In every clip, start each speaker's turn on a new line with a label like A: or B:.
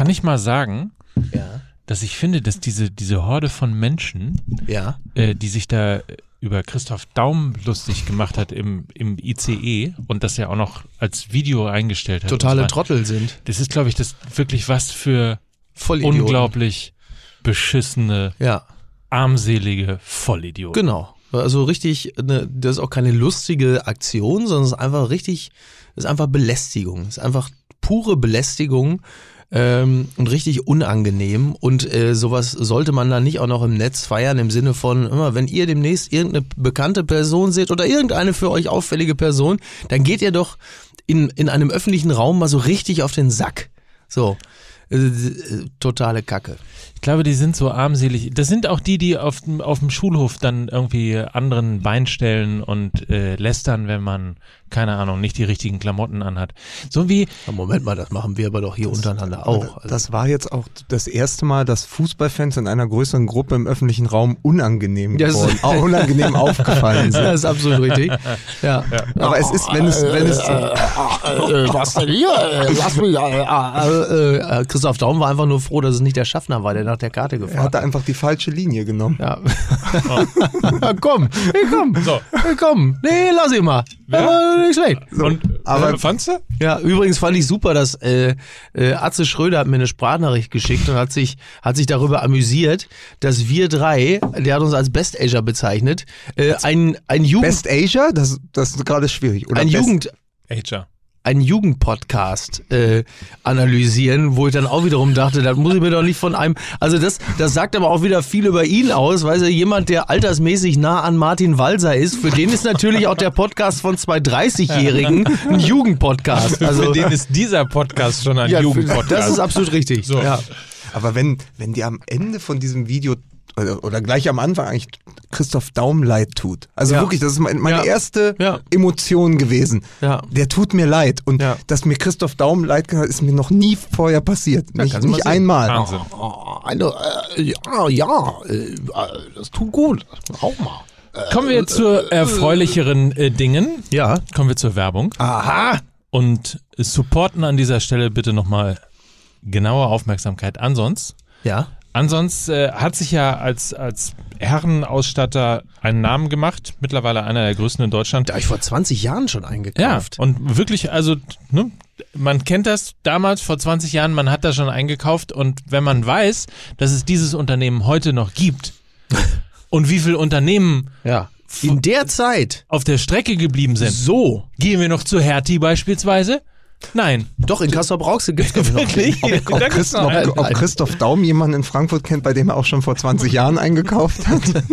A: Kann ich mal sagen,
B: Ja.
A: dass ich finde, dass diese, diese Horde von Menschen,
B: Ja.
A: äh, die sich da über Christoph Daum lustig gemacht hat im, im ICE und das ja auch noch als Video eingestellt hat.
B: Totale
A: weiter.
B: Trottel sind.
A: Das ist, glaube ich, das wirklich was für
B: Voll
A: unglaublich beschissene,
B: Ja.
A: armselige Vollidioten.
B: Genau. Also richtig, ne, das ist auch keine lustige Aktion, sondern es ist einfach richtig, es ist einfach Belästigung. Es ist einfach pure Belästigung ähm, und richtig unangenehm. Und äh, sowas sollte man dann nicht auch noch im Netz feiern, im Sinne von, immer, wenn ihr demnächst irgendeine bekannte Person seht oder irgendeine für euch auffällige Person, dann geht ihr doch in, in einem öffentlichen Raum mal so richtig auf den Sack. So. Äh, äh, totale Kacke.
A: Ich glaube, die sind so armselig. Das sind auch die, die auf dem, auf dem Schulhof dann irgendwie anderen Bein stellen und äh, lästern, wenn man, keine Ahnung, nicht die richtigen Klamotten anhat. So wie,
B: Ja, Moment mal, das machen wir aber doch hier untereinander auch. Also,
C: Das war jetzt auch das erste Mal, dass Fußballfans in einer größeren Gruppe im öffentlichen Raum unangenehm
B: Das-
C: geworden, auch unangenehm aufgefallen sind.
B: das ist absolut richtig. Ja.
C: Aber es ist, wenn es, wenn es,
B: äh, was denn hier? Äh, lass mich. Äh, äh, äh, Christoph Daum war einfach nur froh, dass es nicht der Schaffner war, der nach der Karte
C: er
B: gefahren
C: hat da einfach die falsche Linie genommen.
B: Ja. komm, hey, komm.
A: So.
B: Hey, komm. Nee, lass ihn mal.
A: Ja?
B: Aber nicht schlecht.
A: und,
C: aber-
A: äh, fandst du?
B: Ja, übrigens fand ich super, dass äh, äh, Atze Schröder hat mir eine Sprachnachricht geschickt und hat sich hat sich darüber amüsiert, dass wir drei, der hat uns als Best Ager bezeichnet, äh, ein ein Jugend
C: Best Asia, das, das ist gerade schwierig. Oder
B: ein
C: Best-
B: Jugend
A: Ager.
B: Einen Jugendpodcast äh, analysieren, wo ich dann auch wiederum dachte, das muss ich mir doch nicht von einem. Also das, das sagt aber auch wieder viel über ihn aus, weil er jemand, der altersmäßig nah an Martin Walser ist, für den ist natürlich auch der Podcast von zwei 30-Jährigen ein Jugendpodcast. Also
A: Für den ist dieser Podcast schon ein
B: ja,
A: Jugendpodcast.
B: das ist absolut richtig.
A: So.
B: Ja.
C: Aber wenn, wenn dir am Ende von diesem Video oder, oder gleich am Anfang eigentlich Christoph Daum leid tut. Also
B: Ja.
C: wirklich, das ist mein- meine
B: Ja.
C: erste
B: Ja.
C: Emotion gewesen.
B: Ja.
C: Der tut mir leid. Und
B: Ja.
C: dass mir Christoph Daum leid getan hat, ist mir noch nie vorher passiert. nicht nicht einmal.
A: Wahnsinn.
B: Oh, eine, äh, ja, ja, äh, das tut gut. Auch mal.
A: Kommen wir zu erfreulicheren äh, Dingen.
B: Ja.
A: Kommen wir zur Werbung.
B: Aha.
A: Und supporten an dieser Stelle bitte nochmal genaue Aufmerksamkeit. Ansonsten,
B: Ja.
A: Ansonsten äh, hat sich ja als, als Herrenausstatter einen Namen gemacht. Mittlerweile einer der größten in Deutschland.
B: Da hab ich vor 20 Jahren schon
A: Ja,
B: eingekauft.
A: und wirklich, also, ne, man kennt das damals vor 20 Jahren, man hat da schon eingekauft und wenn man weiß, dass es dieses Unternehmen heute noch gibt und wie viele Unternehmen
B: Ja. In der Zeit.
A: auf der Strecke geblieben sind,
B: So.
A: gehen wir noch zu Hertie beispielsweise? Nein.
B: Doch, in Kassel Brauxel glaub ich, noch.
A: Wirklich?
C: Ob, ob, Christ, ob,
B: Nein,
C: ob
B: nein.
C: Christoph Daum jemanden in Frankfurt kennt, bei dem er auch schon vor 20 Jahren eingekauft hat?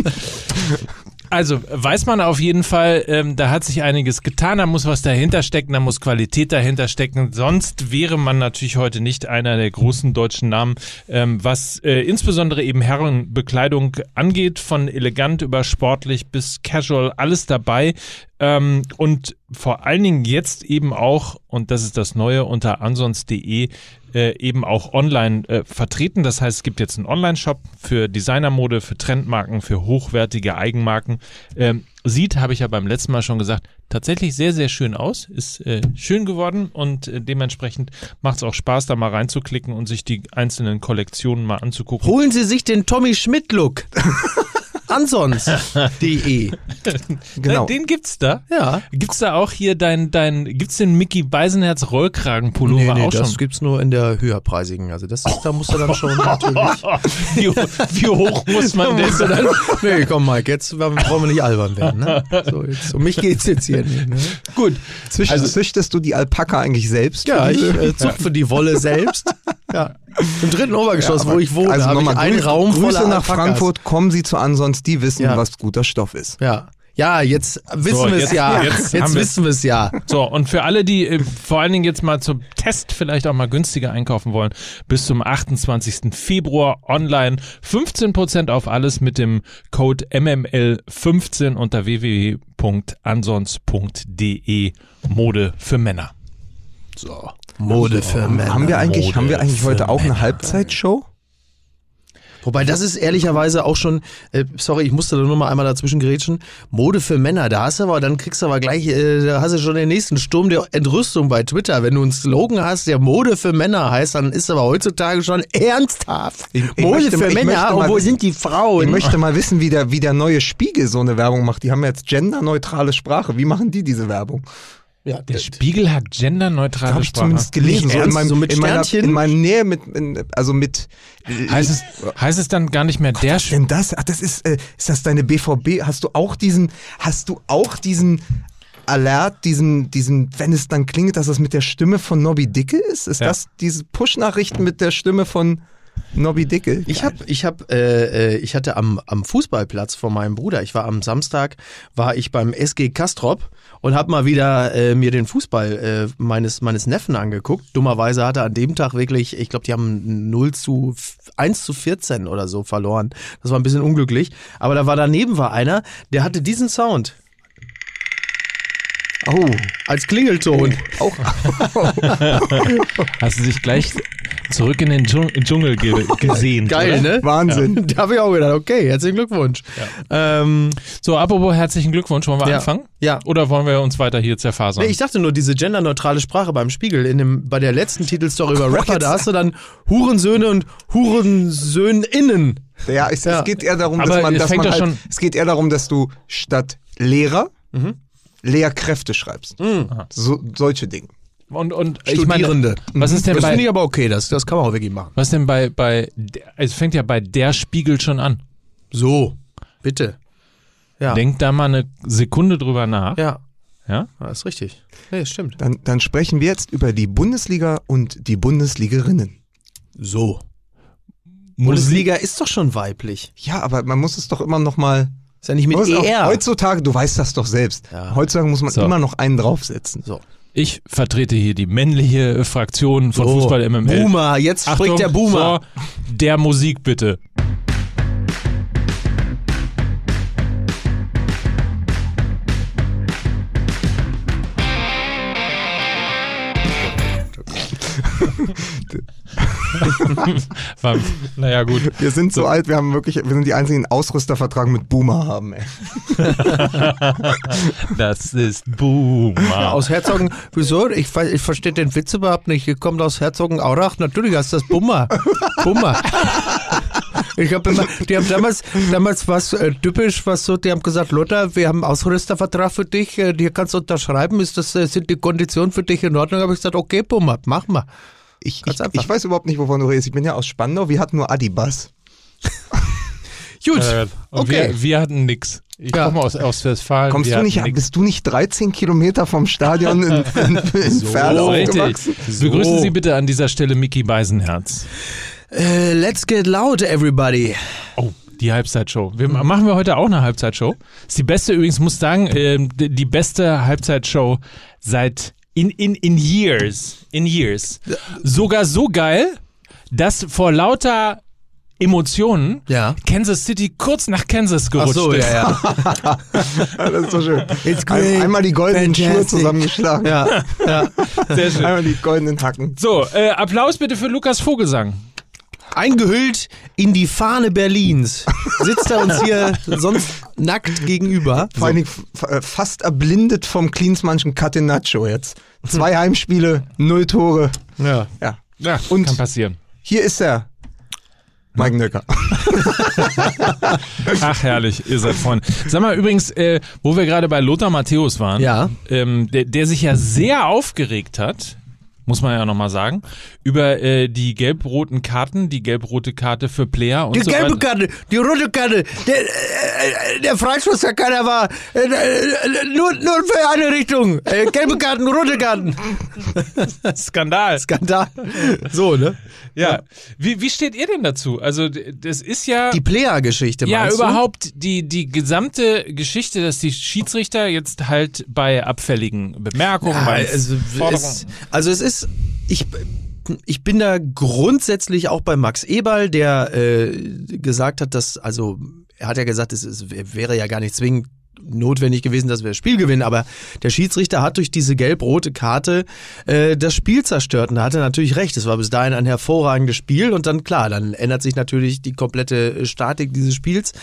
A: Also weiß man auf jeden Fall, ähm, da hat sich einiges getan, da muss was dahinter stecken, da muss Qualität dahinter stecken. Sonst wäre man natürlich heute nicht einer der großen deutschen Namen, ähm, was äh, insbesondere eben Herrenbekleidung angeht, von elegant über sportlich bis casual, alles dabei. Ähm, und vor allen Dingen jetzt eben auch, und das ist das Neue, unter ansons.de äh, eben auch online äh, vertreten. Das heißt, es gibt jetzt einen Online-Shop für Designermode, für Trendmarken, für hochwertige Eigenmarken. Ähm, sieht, habe ich ja beim letzten Mal schon gesagt, tatsächlich sehr, sehr schön aus. Ist äh, schön geworden und äh, dementsprechend macht es auch Spaß, da mal reinzuklicken und sich die einzelnen Kollektionen mal anzugucken.
B: Holen Sie sich den Tommy Schmidt-Look. Ansonst.de.
C: Genau.
A: Den gibt's da.
B: Ja.
A: Gibt's da auch hier dein, dein, gibt's den Mickey Beisenherz Rollkragenpullover
B: Nee, nee,
A: auch
B: das
A: schon?
B: gibt's nur in der höherpreisigen. Also das ist, da musst du dann schon natürlich.
A: wie, wie hoch muss man denn?
B: dann, nee, komm Mike, jetzt wollen wir nicht albern werden. Ne? So, jetzt, um mich geht's jetzt hier nicht. Ne?
A: Gut.
C: Zücht,
A: Also-
C: züchtest du die Alpaka eigentlich selbst?
B: Ja,
C: für
B: ich äh, zupfe die Wolle selbst. Ja. Im dritten Obergeschoss,
C: aber-
B: wo ich wohne,
C: also
B: habe ich
C: nochmal
B: einen Raum
C: Grüße
B: voller
C: nach
B: Alpakas.
C: Frankfurt, kommen Sie zu Ansonst, die wissen,
B: Ja.
C: was guter Stoff ist.
B: Ja. Ja, jetzt wissen
A: So,
B: wir es ja.
A: jetzt
B: Jetzt, wissen wir es ja.
A: So, und für alle, die äh, vor allen Dingen jetzt mal zum Test vielleicht auch mal günstiger einkaufen wollen, bis zum 28. Februar online 15% auf alles mit dem Code MML15 unter www.ansons.de Mode für Männer.
B: So. Mode für Männer.
C: haben wir eigentlich,
A: Mode
C: haben wir eigentlich heute auch eine. Halbzeitshow?
B: Wobei das ist ehrlicherweise auch schon, äh, sorry, ich musste da nur mal einmal dazwischen grätschen, Mode für Männer, da hast du aber, dann kriegst du aber gleich, äh, da hast du schon den nächsten Sturm der Entrüstung bei Twitter. Wenn du einen Slogan hast, der Mode für Männer heißt, dann ist aber heutzutage schon ernsthaft.
C: Ich- ich
B: Mode
C: möchte
B: für
C: mal-
B: Männer,
C: möchte
B: und
C: mal
B: wo sind die Frauen?
C: Ich möchte mal wissen, wie der, wie der neue Spiegel so eine Werbung macht. Die haben jetzt genderneutrale Sprache. Wie machen die diese Werbung?
B: Ja,
A: Der Spiegel hat genderneutrale
C: Habe ich
A: Sprache.
C: zumindest gelesen. So in, meinem,
B: so mit
C: in, meiner,
B: Sternchen?
C: in meiner Nähe mit, in, also mit.
A: Heißt es, heißt es dann gar nicht mehr der
C: Was ist denn das? Ach, das ist, äh, ist das deine BVB? Hast du auch diesen, hast du auch diesen Alert, diesen, diesen, wenn es dann klingelt, dass das mit der Stimme von Nobby Dicke ist? Ist
A: Ja.
C: das diese Push-Nachrichten mit der Stimme von Nobby Dicke?
B: Ich habe, ich habe, äh, äh, ich hatte am, am Fußballplatz von meinem Bruder. Ich war am Samstag, war ich beim SG Kastrop und habe mal wieder äh, mir den Fußball äh, meines meines Neffen angeguckt. Dummerweise hatte an dem Tag wirklich, ich glaube, die haben 0 zu 1 zu 14 oder so verloren. Das war ein bisschen unglücklich. Aber da war daneben war einer, der hatte diesen Sound
C: Oh,
B: als Klingelton.
C: auch.
A: Hast du dich gleich zurück in den Dschung- Dschungel ge gesehen?
B: Geil,
A: oder?
B: ne?
C: Wahnsinn.
B: Da habe ich auch gedacht, okay, herzlichen Glückwunsch. Ähm,
A: So, apropos herzlichen Glückwunsch. Wollen wir
B: Ja.
A: anfangen?
B: ja,
A: Oder wollen wir uns weiter hier zerfasern?
B: Nee, ich dachte nur, diese genderneutrale Sprache beim Spiegel, in dem, bei der letzten Titelstory über Rapper, da hast du dann Hurensöhne und Hurensöhninnen.
C: Ja, es,
B: Ja.
C: es geht eher darum,
A: Aber
C: dass man, dass man halt,
A: schon-
C: es geht eher darum, dass du statt Lehrer Lehrkräfte schreibst. So, solche Dinge.
A: Und, und ich meine,
B: Studierende.
A: was ist denn
B: das
A: bei-
B: finde ich aber okay, das, das kann man auch wirklich machen.
A: was denn bei, bei, es fängt ja bei der Spiegel schon an.
B: So, bitte. Ja.
A: Denk da mal eine Sekunde drüber nach.
B: ja.
A: Ja?
B: ja, ist richtig. Nee, das stimmt.
C: Dann, dann sprechen wir jetzt über die Bundesliga und die Bundesligerinnen.
B: So.
A: Musik.
B: Bundesliga ist doch schon weiblich.
C: Ja, aber man muss es doch immer noch mal.
B: Ist ja nicht mit ER.
C: Heutzutage, du weißt das doch selbst.
B: Ja.
C: Heutzutage muss man
A: So.
C: immer noch einen draufsetzen.
B: So.
A: Ich vertrete hier die männliche Fraktion von
B: so.
A: Fußball MML.
B: Boomer, jetzt
A: Achtung,
B: spricht der Boomer.
A: So, der Musik bitte. naja, gut.
C: Wir sind so, alt, wir haben wirklich, wir sind die einzigen Ausrüstervertrag mit Boomer haben, ey.
A: Das ist Boomer.
B: Aus Herzogen, wieso? Ich, ich verstehe den Witz überhaupt nicht. Ihr kommt aus Herzogenaurach, natürlich heißt das Bummer. Bummer. Ich habe immer, die haben damals, damals was äh, typisch, was so, die haben gesagt, Lothar, wir haben einen Ausrüstervertrag für dich, äh, hier kannst du unterschreiben, ist das, äh, sind die Konditionen für dich in Ordnung? Habe ich gesagt, okay, Bummer, mach mal.
C: Ich, ich, ich weiß überhaupt nicht, wovon du redest. Ich bin ja aus Spandau, wir hatten nur Adibas.
B: Gut,
A: Äh,
B: okay.
A: wir, wir hatten nix. Ich
B: Ja.
A: komme aus, aus Westfalen.
C: Kommst du nicht,
A: nix.
C: bist du nicht 13 Kilometer vom Stadion in, in, in
A: So, richtig.
C: aufgewachsen?
A: Begrüßen Sie bitte an dieser Stelle Mickey Beisenherz.
B: Äh, let's get loud, everybody.
A: Oh, die Halbzeitshow. Wir, machen wir heute auch eine Halbzeitshow. Ist die beste übrigens, muss sagen, die, die beste Halbzeitshow seit in, in, in years. In years. Sogar so geil, dass vor lauter Emotionen
B: Ja.
A: Kansas City kurz nach Kansas
B: Ach
A: gerutscht
B: so,
A: ist.
B: ja, ja.
C: Ja, das ist so schön.
B: It's
C: Ein, einmal die goldenen Schuhe zusammengeschlagen.
B: ja, ja.
A: Sehr schön.
C: Einmal die goldenen Hacken.
A: So, äh, Applaus bitte für Lukas Vogelsang.
B: Eingehüllt in die Fahne Berlins sitzt er uns hier sonst nackt gegenüber.
C: Vor allen Dingen äh, fast erblindet vom Klinsmannschen Catenaccio jetzt. Zwei Heimspiele, null Tore.
B: Ja.
C: Ja.
A: Ja,
C: Und-
A: kann passieren.
C: Hier ist er. Mike Nöcker.
A: Ach, herrlich, ihr seid Freunde. Sag mal übrigens, äh, wo wir gerade bei Lothar Matthäus waren,
B: Ja.
A: ähm, der, der sich ja sehr aufgeregt hat, muss man ja nochmal sagen, über äh, die gelb-roten Karten, die gelb-rote Karte für Player und
B: Die
A: so
B: gelbe
A: weiter.
B: Karte, die rote Karte, der, äh, der Freistoß, der keiner war, äh, äh, nur, nur für eine Richtung. Äh, gelbe Karten, rote Karten.
A: Skandal.
B: Skandal. So, ne?
A: Ja. Wie, wie steht ihr denn dazu? Also, das ist ja.
B: Die Player-Geschichte,
A: ja, überhaupt die, die gesamte Geschichte, dass die Schiedsrichter jetzt halt bei abfälligen Bemerkungen,
B: Ja,
A: bei
B: also,
A: Forderungen.
B: also es ist, ich, ich bin da grundsätzlich auch bei Max Eberl, der äh, gesagt hat, dass, also er hat ja gesagt, es, es wäre ja gar nicht zwingend notwendig gewesen, dass wir das Spiel gewinnen, aber der Schiedsrichter hat durch diese gelb-rote Karte äh, das Spiel zerstört und da hat er natürlich recht. Es war bis dahin ein hervorragendes Spiel und dann klar, dann ändert sich natürlich die komplette Statik dieses Spiels.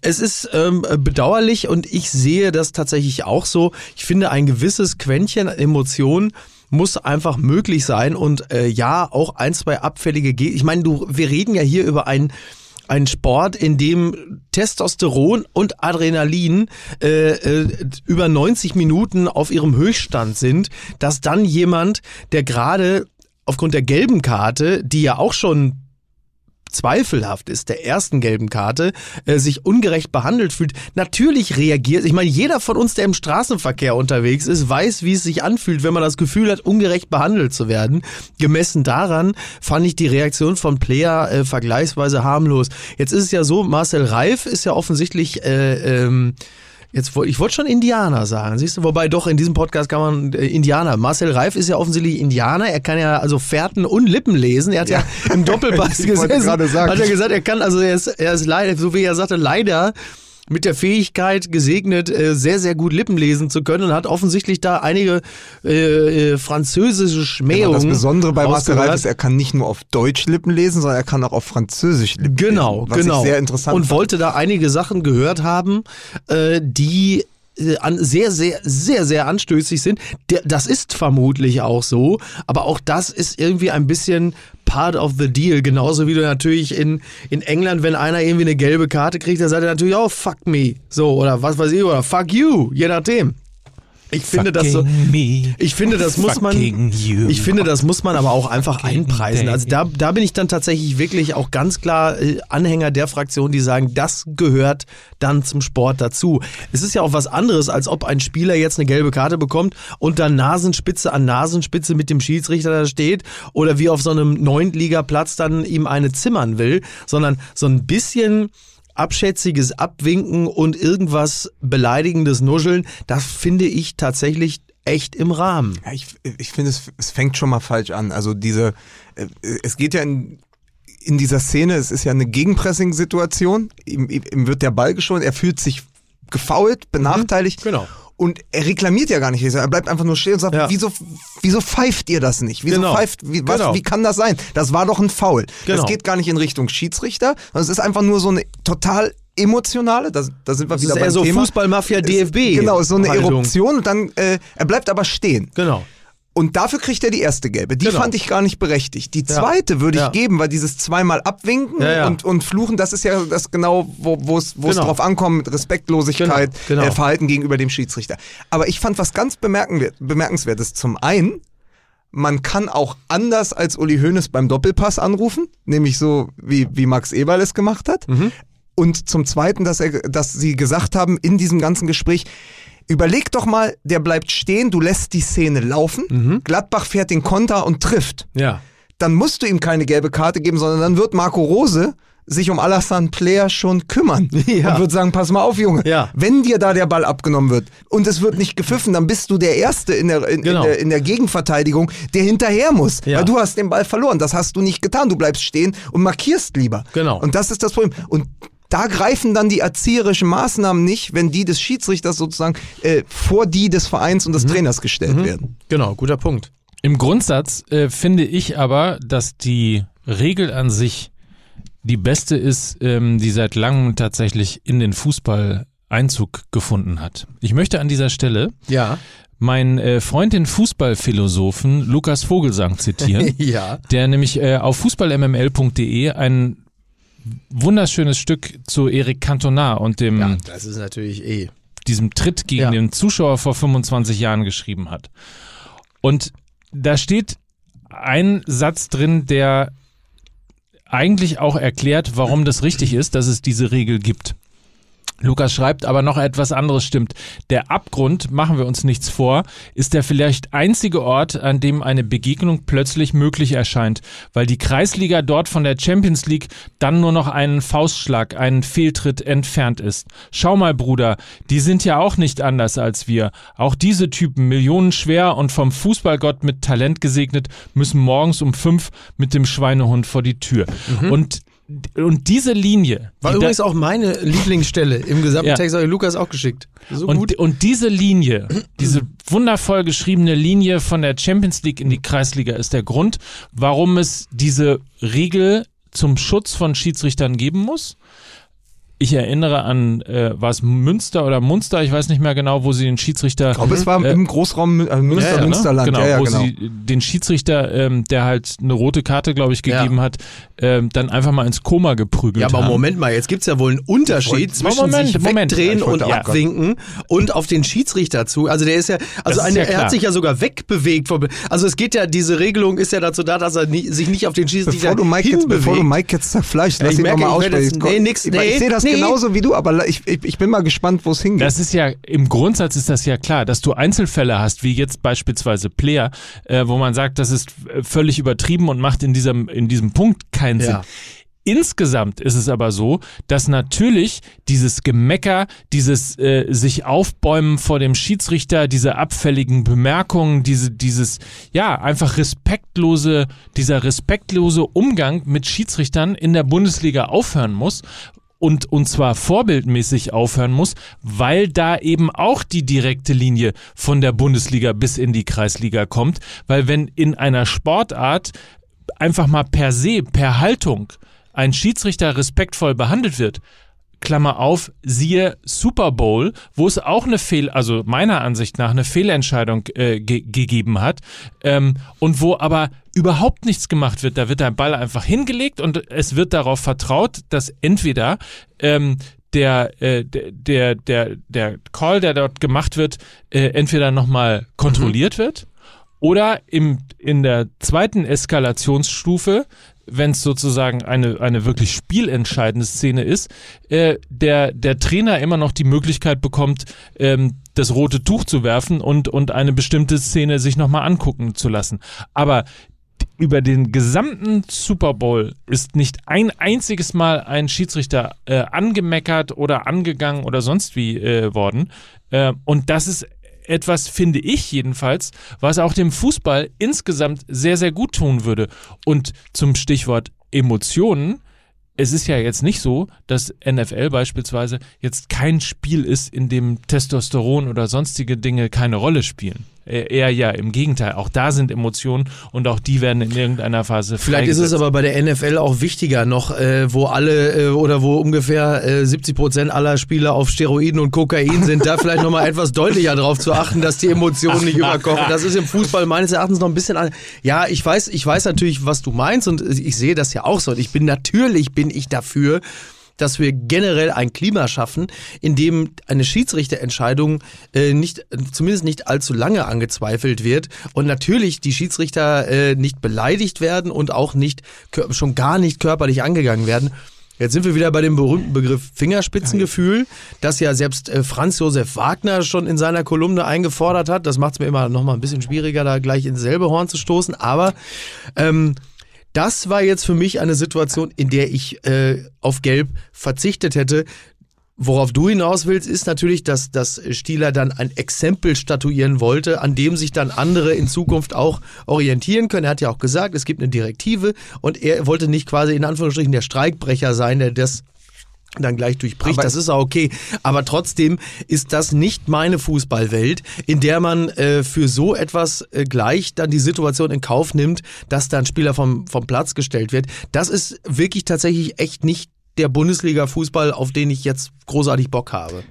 B: Es ist ähm, bedauerlich und ich sehe das tatsächlich auch so. Ich finde ein gewisses Quäntchen Emotion muss einfach möglich sein und äh, ja, auch ein, zwei abfällige Ge Ich meine, du, wir reden ja hier über ein ein Sport, in dem Testosteron und Adrenalin äh, äh, über 90 Minuten auf ihrem Höchststand sind, dass dann jemand, der gerade aufgrund der gelben Karte, die ja auch schon zweifelhaft ist, der ersten gelben Karte, äh, sich ungerecht behandelt fühlt, natürlich reagiert. Ich meine, jeder von uns, der im Straßenverkehr unterwegs ist, weiß, wie es sich anfühlt, wenn man das Gefühl hat, ungerecht behandelt zu werden. Gemessen daran fand ich die Reaktion von Player äh, vergleichsweise harmlos. Jetzt ist es ja so, Marcel Reif ist ja offensichtlich äh, ähm, Jetzt ich wollte schon Indianer sagen, siehst du? Wobei doch in diesem Podcast kann man äh, Indianer. Marcel Reif ist ja offensichtlich Indianer. Er kann ja also Fährten und Lippen lesen. Er hat ja, ja im Doppelpass gesessen. Hat er gesagt, er kann also er ist, er ist leider, so wie er sagte, leider mit der Fähigkeit gesegnet, äh, sehr, sehr gut Lippen lesen zu können und hat offensichtlich da einige äh, äh, französische Schmähungen.
C: Genau, das Besondere bei Marcel Reif ist, er kann nicht nur auf Deutsch Lippen lesen, sondern er kann auch auf Französisch Lippen
B: genau,
C: lesen. Was
B: genau.
C: sehr interessant
B: Und fand. wollte da einige Sachen gehört haben, äh, die sehr, sehr, sehr, sehr anstößig sind. Das ist vermutlich auch so, aber auch das ist irgendwie ein bisschen part of the deal. Genauso wie du natürlich in, in England, wenn einer irgendwie eine gelbe Karte kriegt, dann sagt er natürlich auch fuck me. So, oder was weiß ich, oder fuck you, je nachdem. Ich finde das so. Ich finde, das muss man. Ich finde, das muss man aber auch einfach einpreisen. Also da, da bin ich dann tatsächlich wirklich auch ganz klar äh, Anhänger der Fraktion, die sagen, das gehört dann zum Sport dazu. Es ist ja auch was anderes, als ob ein Spieler jetzt eine gelbe Karte bekommt und dann Nasenspitze an Nasenspitze mit dem Schiedsrichter da steht oder wie auf so einem Neuntligaplatz dann ihm eine zimmern will, sondern so ein bisschen abschätziges Abwinken und irgendwas beleidigendes Nuscheln, das finde ich tatsächlich echt im Rahmen.
C: Ja, ich, ich finde, es, es fängt schon mal falsch an. Also diese, äh, es geht ja in, in dieser Szene, es ist ja eine Gegenpressing-Situation, ihm, ihm wird der Ball geschont, er fühlt sich gefault, benachteiligt.
B: Mhm, genau.
C: Und er reklamiert ja gar nicht. Er bleibt einfach nur stehen und sagt, ja. wieso, wieso pfeift ihr das nicht? Wieso
B: genau.
C: pfeift, wie, was,
B: genau.
C: wie kann das sein? Das war doch ein Foul.
B: Genau.
C: Das geht gar nicht in Richtung Schiedsrichter, sondern es ist einfach nur so eine total emotionale, da, da sind wir
B: das
C: wieder
B: ist
C: beim
B: eher so
C: Thema.
B: Fußballmafia DFB.
C: Genau, so eine
B: Haltung.
C: Eruption und dann, äh, er bleibt aber stehen.
B: Genau.
C: Und dafür kriegt er die erste gelbe. Die
B: Genau.
C: fand ich gar nicht berechtigt. Die
B: Ja.
C: zweite würde ich
B: Ja.
C: geben, weil dieses zweimal abwinken
B: Ja, ja.
C: Und, und fluchen, das ist ja das genau, wo es
B: Genau.
C: drauf ankommt, mit Respektlosigkeit,
B: Genau, genau.
C: Äh, Verhalten gegenüber dem Schiedsrichter. Aber ich fand was ganz bemerkenswertes. Zum einen, man kann auch anders als Uli Hoeneß beim Doppelpass anrufen, nämlich so wie, wie Max Eberl es gemacht hat.
B: Mhm.
C: Und zum Zweiten, dass, er, dass sie gesagt haben in diesem ganzen Gespräch, überleg doch mal, der bleibt stehen, du lässt die Szene laufen,
B: Mhm.
C: Gladbach fährt den Konter und trifft.
B: Ja.
C: Dann musst du ihm keine gelbe Karte geben, sondern dann wird Marco Rose sich um Alassane Player schon kümmern
B: Ja.
C: und wird sagen, pass mal auf, Junge,
B: Ja.
C: wenn dir da der Ball abgenommen wird und es wird nicht gepfiffen, dann bist du der Erste in der, in,
B: Genau.
C: in der, in der Gegenverteidigung, der hinterher muss,
B: Ja.
C: weil du hast den Ball verloren. Das hast du nicht getan. Du bleibst stehen und markierst lieber.
B: Genau.
C: Und das ist das Problem. Und da greifen dann die erzieherischen Maßnahmen nicht, wenn die des Schiedsrichters sozusagen äh, vor die des Vereins und des Trainers gestellt werden.
B: Genau, guter Punkt.
A: Im Grundsatz äh, finde ich aber, dass die Regel an sich die beste ist, ähm, die seit langem tatsächlich in den Fußball Einzug gefunden hat. Ich möchte an dieser Stelle
B: Ja.
A: meinen äh, Freund, den Fußballphilosophen Lukas Vogelsang zitieren,
B: Ja.
A: der nämlich äh, auf fußballmml.de ein wunderschönes Stück zu Eric Cantona und dem
B: Ja, das ist natürlich eh.
A: diesem Tritt gegen
B: Ja.
A: den Zuschauer vor 25 Jahren geschrieben hat. Und da steht ein Satz drin, der eigentlich auch erklärt, warum das richtig ist, dass es diese Regel gibt. Lukas schreibt, aber noch etwas anderes stimmt. Der Abgrund, machen wir uns nichts vor, ist der vielleicht einzige Ort, an dem eine Begegnung plötzlich möglich erscheint, weil die Kreisliga dort von der Champions League dann nur noch einen Faustschlag, einen Fehltritt entfernt ist. Schau mal, Bruder, die sind ja auch nicht anders als wir. Auch diese Typen, millionenschwer und vom Fußballgott mit Talent gesegnet, müssen morgens um fünf mit dem Schweinehund vor die Tür. Und und diese Linie.
B: War
A: die
B: übrigens auch meine Lieblingsstelle im gesamten
A: Ja.
B: Text, habe ich Lukas auch geschickt. So
A: und, und diese Linie, diese wundervoll geschriebene Linie von der Champions League in die Kreisliga ist der Grund, warum es diese Regel zum Schutz von Schiedsrichtern geben muss. Ich erinnere an, äh, war es Münster oder Munster, ich weiß nicht mehr genau, wo sie den Schiedsrichter
C: Ich glaube, es war
A: Äh,
C: im Großraum äh, Münster,
B: ja, ne?
C: Münsterland.
A: Genau,
C: ja, ja,
A: wo
C: genau.
A: sie den Schiedsrichter, ähm, der halt eine rote Karte, glaube ich,
B: Ja.
A: gegeben hat, ähm, dann einfach mal ins Koma geprügelt
B: Ja, aber
A: haben.
B: Moment mal, jetzt gibt's ja wohl einen Unterschied zwischen
A: Moment,
B: sich
A: Moment.
B: wegdrehen
C: Ich
B: und abwinken und auf den Schiedsrichter zu. Also der ist ja, also
A: ist
B: eine,
A: ja
B: er hat sich ja sogar wegbewegt. Vom, also es geht ja, diese Regelung ist ja dazu da, dass er nie, sich nicht auf den Schiedsrichter
C: Bevor du, Mike jetzt,
B: hinbewegt.
C: bevor du Mike jetzt zerfleischt,
B: Ja,
C: lass
B: ich
C: ihn
B: merke, werde
C: aussprechen.
B: nee, nix, nee,
C: ich sehe das
B: nee.
C: genauso wie du, aber ich, ich, ich bin mal gespannt, wo es hingeht.
A: Das ist ja, im Grundsatz ist das ja klar, dass du Einzelfälle hast, wie jetzt beispielsweise Player, äh, wo man sagt, das ist äh, völlig übertrieben und macht in diesem, in diesem Punkt keinen
B: Ja.
A: Sinn. Insgesamt ist es aber so, dass natürlich dieses Gemecker, dieses äh, sich aufbäumen vor dem Schiedsrichter, diese abfälligen Bemerkungen, diese, dieses, ja, einfach respektlose, dieser respektlose Umgang mit Schiedsrichtern in der Bundesliga aufhören muss und, und zwar vorbildmäßig aufhören muss, weil da eben auch die direkte Linie von der Bundesliga bis in die Kreisliga kommt, weil wenn in einer Sportart einfach mal per se, per Haltung ein Schiedsrichter respektvoll behandelt wird, Klammer auf, siehe Super Bowl, wo es auch eine Fehl, also meiner Ansicht nach eine Fehlentscheidung äh, ge gegeben hat ähm, und wo aber überhaupt nichts gemacht wird. Da wird der Ball einfach hingelegt und es wird darauf vertraut, dass entweder ähm, der, äh, der, der, der, Call, der dort gemacht wird, äh, entweder nochmal kontrolliert wird oder im, in der zweiten Eskalationsstufe, wenn es sozusagen eine, eine wirklich spielentscheidende Szene ist, äh, der, der Trainer immer noch die Möglichkeit bekommt, ähm, das rote Tuch zu werfen und, und eine bestimmte Szene sich nochmal angucken zu lassen. Aber über den gesamten Super Bowl ist nicht ein einziges Mal ein Schiedsrichter äh, angemeckert oder angegangen oder sonst wie äh, worden. Äh, und das ist etwas, finde ich jedenfalls, was auch dem Fußball insgesamt sehr, sehr gut tun würde. Und zum Stichwort Emotionen, es ist ja jetzt nicht so, dass NFL beispielsweise jetzt kein Spiel ist, in dem Testosteron oder sonstige Dinge keine Rolle spielen. Äh, Eher ja, im Gegenteil. Auch da sind Emotionen und auch die werden in irgendeiner Phase
B: Vielleicht ist es aber bei der NFL auch wichtiger noch, äh, wo alle äh, oder wo ungefähr äh, 70 Prozent aller Spieler auf Steroiden und Kokain sind, da vielleicht nochmal etwas deutlicher drauf zu achten, dass die Emotionen nicht überkochen. Das ist im Fußball meines Erachtens noch ein bisschen an. Ja, ich weiß, ich weiß natürlich, was du meinst und ich sehe das ja auch so. Und ich bin natürlich bin ich dafür, dass wir generell ein Klima schaffen, in dem eine Schiedsrichterentscheidung äh, nicht, zumindest nicht allzu lange angezweifelt wird und natürlich die Schiedsrichter äh, nicht beleidigt werden und auch nicht schon gar nicht körperlich angegangen werden. Jetzt sind wir wieder bei dem berühmten Begriff Fingerspitzengefühl, das ja selbst äh, Franz Josef Wagner schon in seiner Kolumne eingefordert hat. Das macht es mir immer noch mal ein bisschen schwieriger, da gleich ins selbe Horn zu stoßen. Aber ähm, das war jetzt für mich eine Situation, in der ich äh, auf Gelb verzichtet hätte. Worauf du hinaus willst, ist natürlich, dass, dass Stieler dann ein Exempel statuieren wollte, an dem sich dann andere in Zukunft auch orientieren können. Er hat ja auch gesagt, es gibt eine Direktive und er wollte nicht quasi in Anführungsstrichen der Streikbrecher sein, der das dann gleich durchbricht.
C: Aber-
B: das ist auch okay. Aber trotzdem ist das nicht meine Fußballwelt, in der man äh, für so etwas äh, gleich dann die Situation in Kauf nimmt, dass dann Spieler vom, vom Platz gestellt wird. Das ist wirklich tatsächlich echt nicht der Bundesliga-Fußball, auf den ich jetzt großartig Bock habe.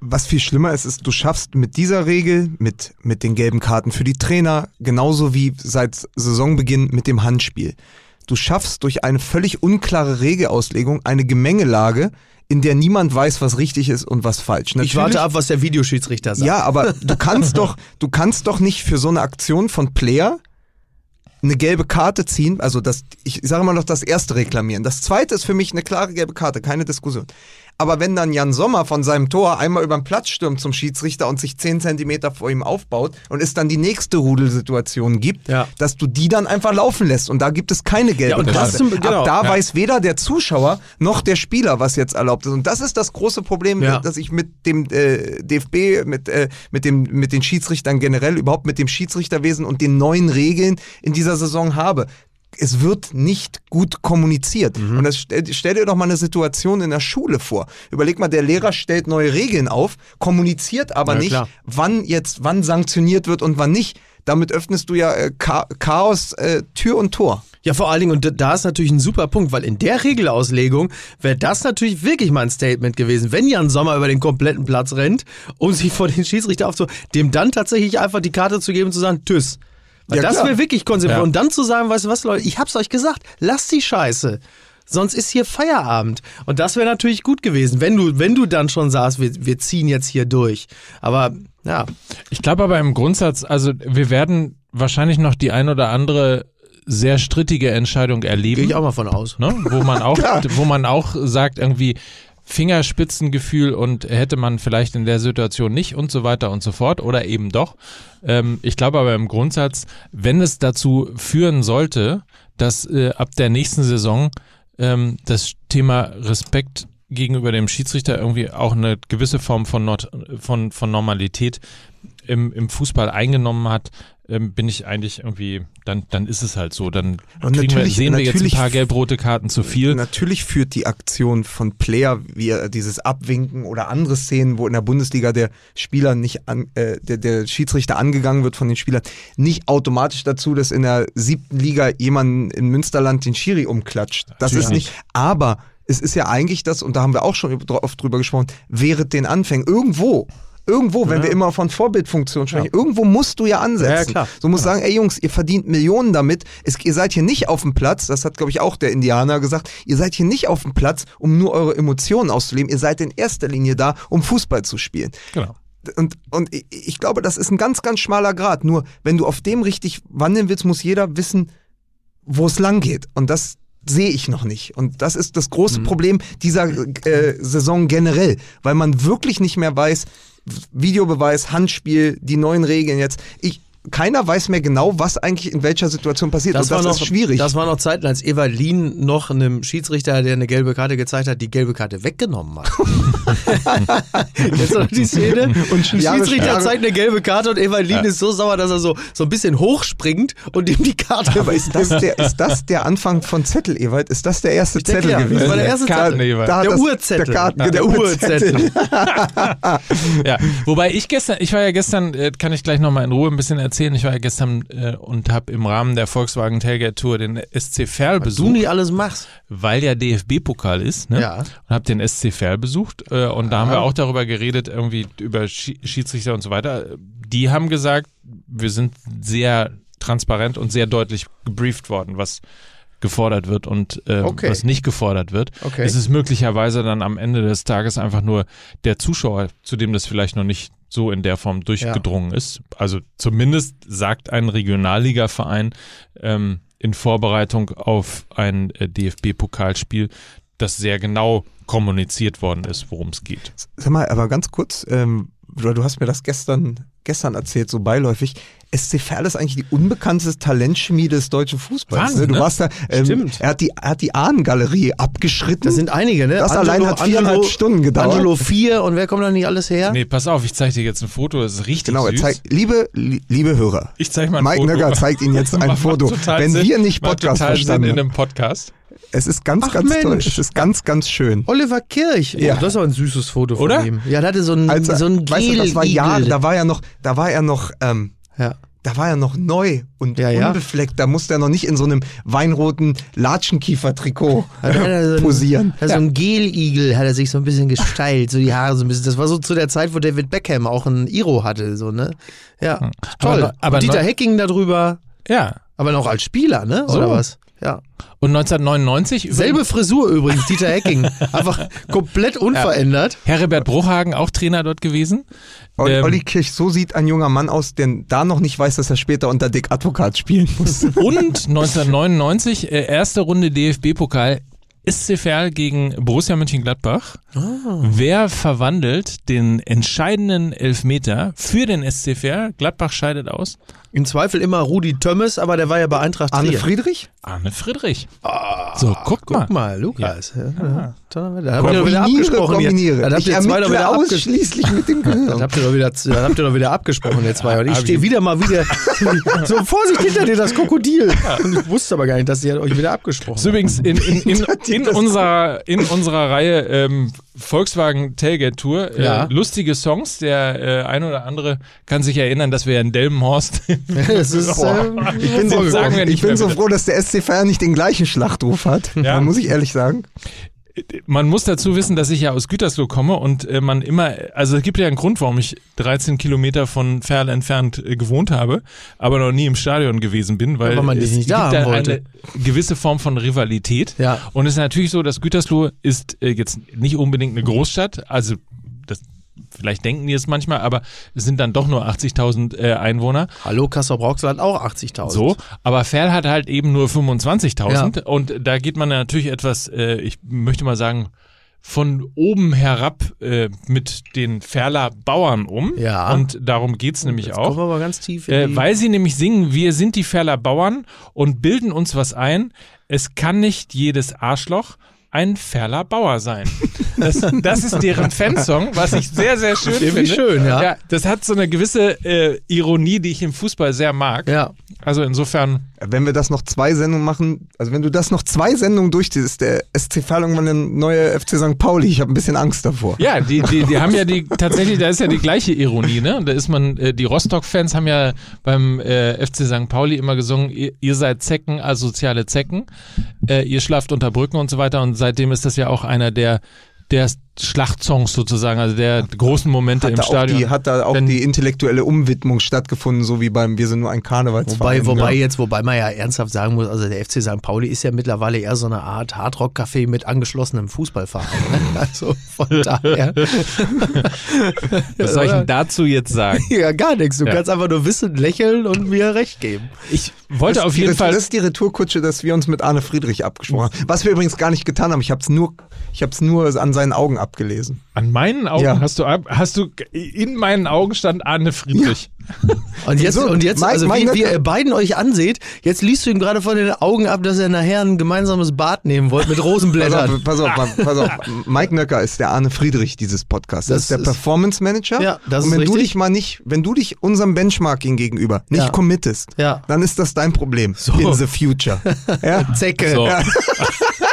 C: Was viel schlimmer ist, ist, du schaffst mit dieser Regel, mit, mit den gelben Karten für die Trainer, genauso wie seit Saisonbeginn mit dem Handspiel. Du schaffst durch eine völlig unklare Regelauslegung eine Gemengelage, in der niemand weiß, was richtig ist und was falsch.
B: Ich warte ab, was der Videoschiedsrichter sagt.
C: Ja, aber du kannst doch, du kannst doch nicht für so eine Aktion von Player eine gelbe Karte ziehen, also das, ich sage mal noch das erste reklamieren. Das zweite ist für mich eine klare gelbe Karte, keine Diskussion. Aber wenn dann Jan Sommer von seinem Tor einmal über den Platz stürmt zum Schiedsrichter und sich 10 Zentimeter vor ihm aufbaut und es dann die nächste Rudelsituation gibt,
B: Ja.
C: dass du die dann einfach laufen lässt und da gibt es keine gelbe
B: Ja, und das
C: Karte.
B: zum- genau,
C: Ab da
B: ja.
C: weiß weder der Zuschauer noch der Spieler, was jetzt erlaubt ist. Und das ist das große Problem,
B: Ja.
C: das ich mit dem äh, DFB, mit, äh, mit, dem, mit den Schiedsrichtern generell, überhaupt mit dem Schiedsrichterwesen und den neuen Regeln in dieser Saison habe. Es wird nicht gut kommuniziert.
B: Mhm.
C: Und das stell, dir doch mal eine Situation in der Schule vor. Überleg mal, der Lehrer stellt neue Regeln auf, kommuniziert aber
B: Ja,
C: nicht,
B: klar.
C: wann jetzt, wann sanktioniert wird und wann nicht. Damit öffnest du ja äh, Cha Chaos äh, Tür und Tor.
B: Ja, vor allen Dingen, und da- da ist natürlich ein super Punkt, weil in der Regelauslegung wäre das natürlich wirklich mal ein Statement gewesen, wenn Jan Sommer über den kompletten Platz rennt, um sich vor den Schiedsrichter aufzu, dem dann tatsächlich einfach die Karte zu geben und zu sagen, tschüss.
C: Ja,
B: das wäre wirklich konsequent.
A: Ja.
B: Und dann zu sagen, weißt du was, Leute, ich hab's euch gesagt, lasst die Scheiße. Sonst ist hier Feierabend. Und das wäre natürlich gut gewesen, wenn du, wenn du dann schon sagst, wir, wir ziehen jetzt hier durch. Aber, ja.
A: Ich glaube aber im Grundsatz, also wir werden wahrscheinlich noch die ein oder andere sehr strittige Entscheidung erleben.
B: Gehe ich auch mal von aus.
A: ne? wo man auch, wo man auch sagt irgendwie Fingerspitzengefühl und hätte man vielleicht in der Situation nicht und so weiter und so fort oder eben doch. Ähm, ich glaube aber im Grundsatz, wenn es dazu führen sollte, dass äh, ab der nächsten Saison ähm, das Thema Respekt gegenüber dem Schiedsrichter irgendwie auch eine gewisse Form von, Not von, von Normalität im, im Fußball eingenommen hat, ähm, bin ich eigentlich irgendwie, dann, dann ist es halt so. Dann wir,
C: natürlich-
A: sehen wir jetzt ein paar gelb-rote Karten zu viel.
C: Natürlich führt die Aktion von Player, wie er dieses Abwinken oder andere Szenen, wo in der Bundesliga der Spieler nicht an, äh, der, der Schiedsrichter angegangen wird von den Spielern, nicht automatisch dazu, dass in der siebten Liga jemand in Münsterland den Schiri umklatscht. Das
A: Natürlich
C: ist nicht. Aber es ist ja eigentlich das, und da haben wir auch schon oft drüber gesprochen, während den Anfängen irgendwo. Irgendwo, wenn wir immer von Vorbildfunktion sprechen, irgendwo musst du ja ansetzen.
B: Ja, ja, klar.
C: So muss sagen, ey Jungs, ihr verdient Millionen damit. Es, ihr seid hier nicht auf dem Platz, das hat, glaube ich, auch der Indianer gesagt, ihr seid hier nicht auf dem Platz, um nur eure Emotionen auszuleben. Ihr seid in erster Linie da, um Fußball zu spielen.
A: Genau.
C: Und, und ich, ich glaube, das ist ein ganz, ganz schmaler Grad. Nur, wenn du auf dem richtig wandeln willst, muss jeder wissen, wo es lang geht. Und das sehe ich noch nicht. Und das ist das große Problem dieser äh, Saison generell, weil man wirklich nicht mehr weiß, Videobeweis, Handspiel, die neuen Regeln jetzt. Ich, keiner weiß mehr genau, was eigentlich in welcher Situation passiert.
B: Das,
C: und das
B: war noch,
C: ist schwierig.
B: Das war noch Zeiten, als Ewald Lien noch einem Schiedsrichter, der eine gelbe Karte gezeigt hat, die gelbe Karte weggenommen hat. Jetzt noch die Szene. Und
C: Jahre
B: Schiedsrichter
C: später-
B: zeigt eine gelbe Karte und Ewald Lien ist so sauer, dass er so, so ein bisschen hochspringt und ihm die Karte
C: aber ist das, der, ist das der Anfang von Zettel, Ewald? Ist das der erste
B: denke,
C: Zettel
B: ja.
C: gewesen?
B: Das war der erste
A: Karten,
B: Zettel.
A: Ewald.
C: Da hat
B: Der
C: das-
B: Urzettel.
C: Der, Karten,
B: Ja,
C: der,
B: der
C: Urzettel.
A: Ja, wobei ich gestern, ich war ja gestern, äh, kann ich gleich nochmal in Ruhe ein bisschen erzählen, ich war ja gestern äh, und habe im Rahmen der Volkswagen Tailgate Tour den SC Verl
B: Du
A: besucht,
B: nie alles machst.
A: weil ja DFB-Pokal ist, ne?
B: Ja.
A: Und habe den SC Verl besucht äh, und da haben wir auch darüber geredet, irgendwie über Schi- Schiedsrichter und so weiter. Die haben gesagt, wir sind sehr transparent und sehr deutlich gebrieft worden, was gefordert wird und äh,
B: Okay.
A: was nicht gefordert wird.
B: Okay.
A: Es ist möglicherweise dann am Ende des Tages einfach nur der Zuschauer, zu dem das vielleicht noch nicht so in der Form durchgedrungen ist. Also zumindest sagt ein Regionalligaverein ähm, in Vorbereitung auf ein äh, DFB-Pokalspiel, dass sehr genau kommuniziert worden ist, worum es geht.
C: Sag mal, aber ganz kurz, ähm, du hast mir das gestern, gestern erzählt, so beiläufig. SC Verl ist eigentlich die unbekannteste Talentschmiede des deutschen Fußballs.
A: Wahnsinn,
C: ne? Du
A: ne?
C: warst da, ähm,
B: Stimmt.
C: Er hat die, er hat die Ahnengalerie abgeschritten.
B: Das sind einige, ne?
C: Das allein hat viereinhalb Stunden gedauert.
B: Angelo 4 und wer kommt da nicht alles her?
A: Nee, pass auf, ich zeige dir jetzt ein Foto, das ist richtig
C: genau, er
A: süß.
C: zeigt, liebe, li- liebe Hörer,
A: ich zeige mal ein
C: Mike
A: Foto.
C: Nöcker zeigt Ihnen jetzt ein Foto. Wenn
A: Sinn.
C: wir nicht Podcast
A: total Sinn
C: verstanden
A: in
C: haben.
A: einem Podcast.
C: Es ist ganz,
B: Ach,
C: ganz toll.
B: Mensch.
C: Es ist ganz, ganz schön.
B: Oliver Kirch.
C: Ja.
B: Oh, das ist aber ein süßes Foto von
A: Oder?
B: ihm. Ja, der hatte so ein,
C: Also,
B: so ein
C: weißt du, das war. Jahre, da war er noch, da war er noch, ähm,
B: Ja.
C: da war er noch neu und
B: Ja, ja.
C: unbefleckt. Da musste er noch nicht in so einem weinroten Latschenkiefer-Trikot
B: er so ein,
C: posieren.
B: hat so ein Gel-Igel hat er sich so ein bisschen gesteilt, so die Haare so ein bisschen. Das war so zu der Zeit, wo David Beckham auch ein Iro hatte, so, ne? Ja, toll.
A: Aber- aber
B: Und Dieter Hecking darüber,
A: Ja.
B: aber noch als Spieler, ne?
A: So.
B: Oder was? Ja.
A: Und 1999 über
B: Selbe Frisur übrigens, Dieter Hecking. Einfach komplett unverändert.
A: Herbert Bruchhagen auch Trainer dort gewesen.
C: Olli,
A: Ähm,
C: Olli Kirch, so sieht ein junger Mann aus, der da noch nicht weiß, dass er später unter Dick Advokat spielen muss.
A: Und 1999, äh, erste Runde DFB-Pokal, SC Verl gegen Borussia Mönchengladbach. Wer verwandelt den entscheidenden Elfmeter für den SC Verl? Gladbach scheidet aus.
B: Im Zweifel immer Rudi Tömmes, aber der war ja bei Eintracht
C: Arne
B: Trier.
C: Friedrich?
A: Arne Friedrich. so, guck, mal.
B: Guck mal, Lukas. Ja. Ja. Da habt ihr doch wieder abgesprochen. Dann habt ihr zwei doch wieder abgesprochen.
C: ausschließlich mit dem
B: Dann
C: Gehirn.
B: habt ihr doch wieder, dann habt ihr doch wieder abgesprochen, ihr zwei. Und ich stehe wieder mal wieder so Vorsicht hinter dir, das Krokodil. Und ich wusste aber gar nicht, dass ihr euch wieder abgesprochen
A: So übrigens in, in, in, in, unserer, in unserer Reihe ähm, Volkswagen Tailgate Tour äh,
B: Ja.
A: lustige Songs. Der äh, ein oder andere kann sich erinnern, dass wir ja in Delmenhorst
B: ist, äh,
C: Ich bin, so, ich bin so froh, dass der SC Feier nicht den gleichen Schlachtruf hat.
A: Ja.
C: Muss ich ehrlich sagen.
A: man muss dazu wissen, dass ich ja aus Gütersloh komme und äh, man immer, also es gibt ja einen Grund, warum ich 13 Kilometer von Ferl entfernt äh, gewohnt habe, aber noch nie im Stadion gewesen bin, weil
B: weil man
A: es
B: nicht
A: gibt
B: da
A: da
B: haben wollte.
A: eine gewisse Form von Rivalität.
B: Ja.
A: Und es ist natürlich so, dass Gütersloh ist äh, jetzt nicht unbedingt eine Großstadt, also das Vielleicht denken die es manchmal, aber es sind dann doch nur 80.000 äh, Einwohner.
B: Hallo, Kassel Brauxel hat auch 80.000.
A: So, aber Ferl hat halt eben nur 25.000 und da geht man natürlich etwas, äh, ich möchte mal sagen, von oben herab äh, mit den Ferler Bauern um.
B: Ja.
A: Und darum geht's nämlich
B: Jetzt
A: auch.
B: kommen wir aber ganz tief
A: Äh, weil sie nämlich singen, wir sind die Ferler Bauern und bilden uns was ein. Es kann nicht jedes Arschloch ein Ferler Bauer sein. Das, das ist deren Fansong, was ich sehr, sehr schön
B: Irgendwie
A: finde.
B: schön, ja.
A: ja. Das hat so eine gewisse äh, Ironie, die ich im Fußball sehr mag.
B: ja.
A: Also insofern,
C: Wenn wir das noch zwei Sendungen machen, also wenn du das noch zwei Sendungen durchziehst, der SC Verl irgendwann der neue FC St. Pauli. Ich habe ein bisschen Angst davor.
A: ja, die, die, die haben ja die, tatsächlich, da ist ja die gleiche Ironie, ne? Da ist man, äh, die Rostock-Fans haben ja beim äh, FC St. Pauli immer gesungen, ihr, ihr seid Zecken, asoziale Zecken, äh, ihr schlaft unter Brücken und so weiter und seitdem ist das ja auch einer der, der Schlachtsongs sozusagen, also der großen Momente
C: Hat
A: im Stadion.
C: die, hat da auch
A: Wenn-
C: die intellektuelle Umwidmung stattgefunden, so wie beim Wir sind nur ein Karnevalsverein.
B: Wobei, wobei
C: ja.
B: jetzt, wobei man ja ernsthaft sagen muss, also der FC St. Pauli ist ja mittlerweile eher so eine Art Hardrock-Café mit angeschlossenem Fußballverein. Ne? Also von daher.
A: Was soll ich denn dazu jetzt sagen?
B: Ja, gar nichts. Du
A: Ja.
B: kannst einfach nur wissen, lächeln und mir recht geben.
A: Ich wollte
C: Das
A: auf jeden Fall.
C: Das ist die Retourkutsche, dass wir uns mit Arne Friedrich abgesprochen haben. Was wir übrigens gar nicht getan haben. Ich habe es nur, ich habe es nur an seinen Augen abgelesen.
A: An meinen Augen
C: Ja.
A: hast du ab, hast du in meinen Augen stand Arne Friedrich.
B: Und jetzt,
C: So,
B: und jetzt
C: Mike-
B: also wie,
C: Mike
B: wie
C: Nöcker-
B: ihr beiden euch anseht, jetzt liest du ihm gerade von den Augen ab, dass er nachher ein gemeinsames Bad nehmen wollt mit
C: Pass
B: Rosenblättern.
C: auf, pass auf, pass auf. Mike Nöcker ist der Arne Friedrich dieses Podcasts. Das,
B: Das
C: ist der
B: ist-
C: Performance Manager.
B: Ja, das
C: Und
B: ist
C: wenn du
B: richtig.
C: dich mal nicht, wenn du dich unserem Benchmarking gegenüber nicht
B: Ja.
C: committest,
B: Ja.
C: dann ist das dein Problem in the future. Ja?
B: Zecke.
A: So.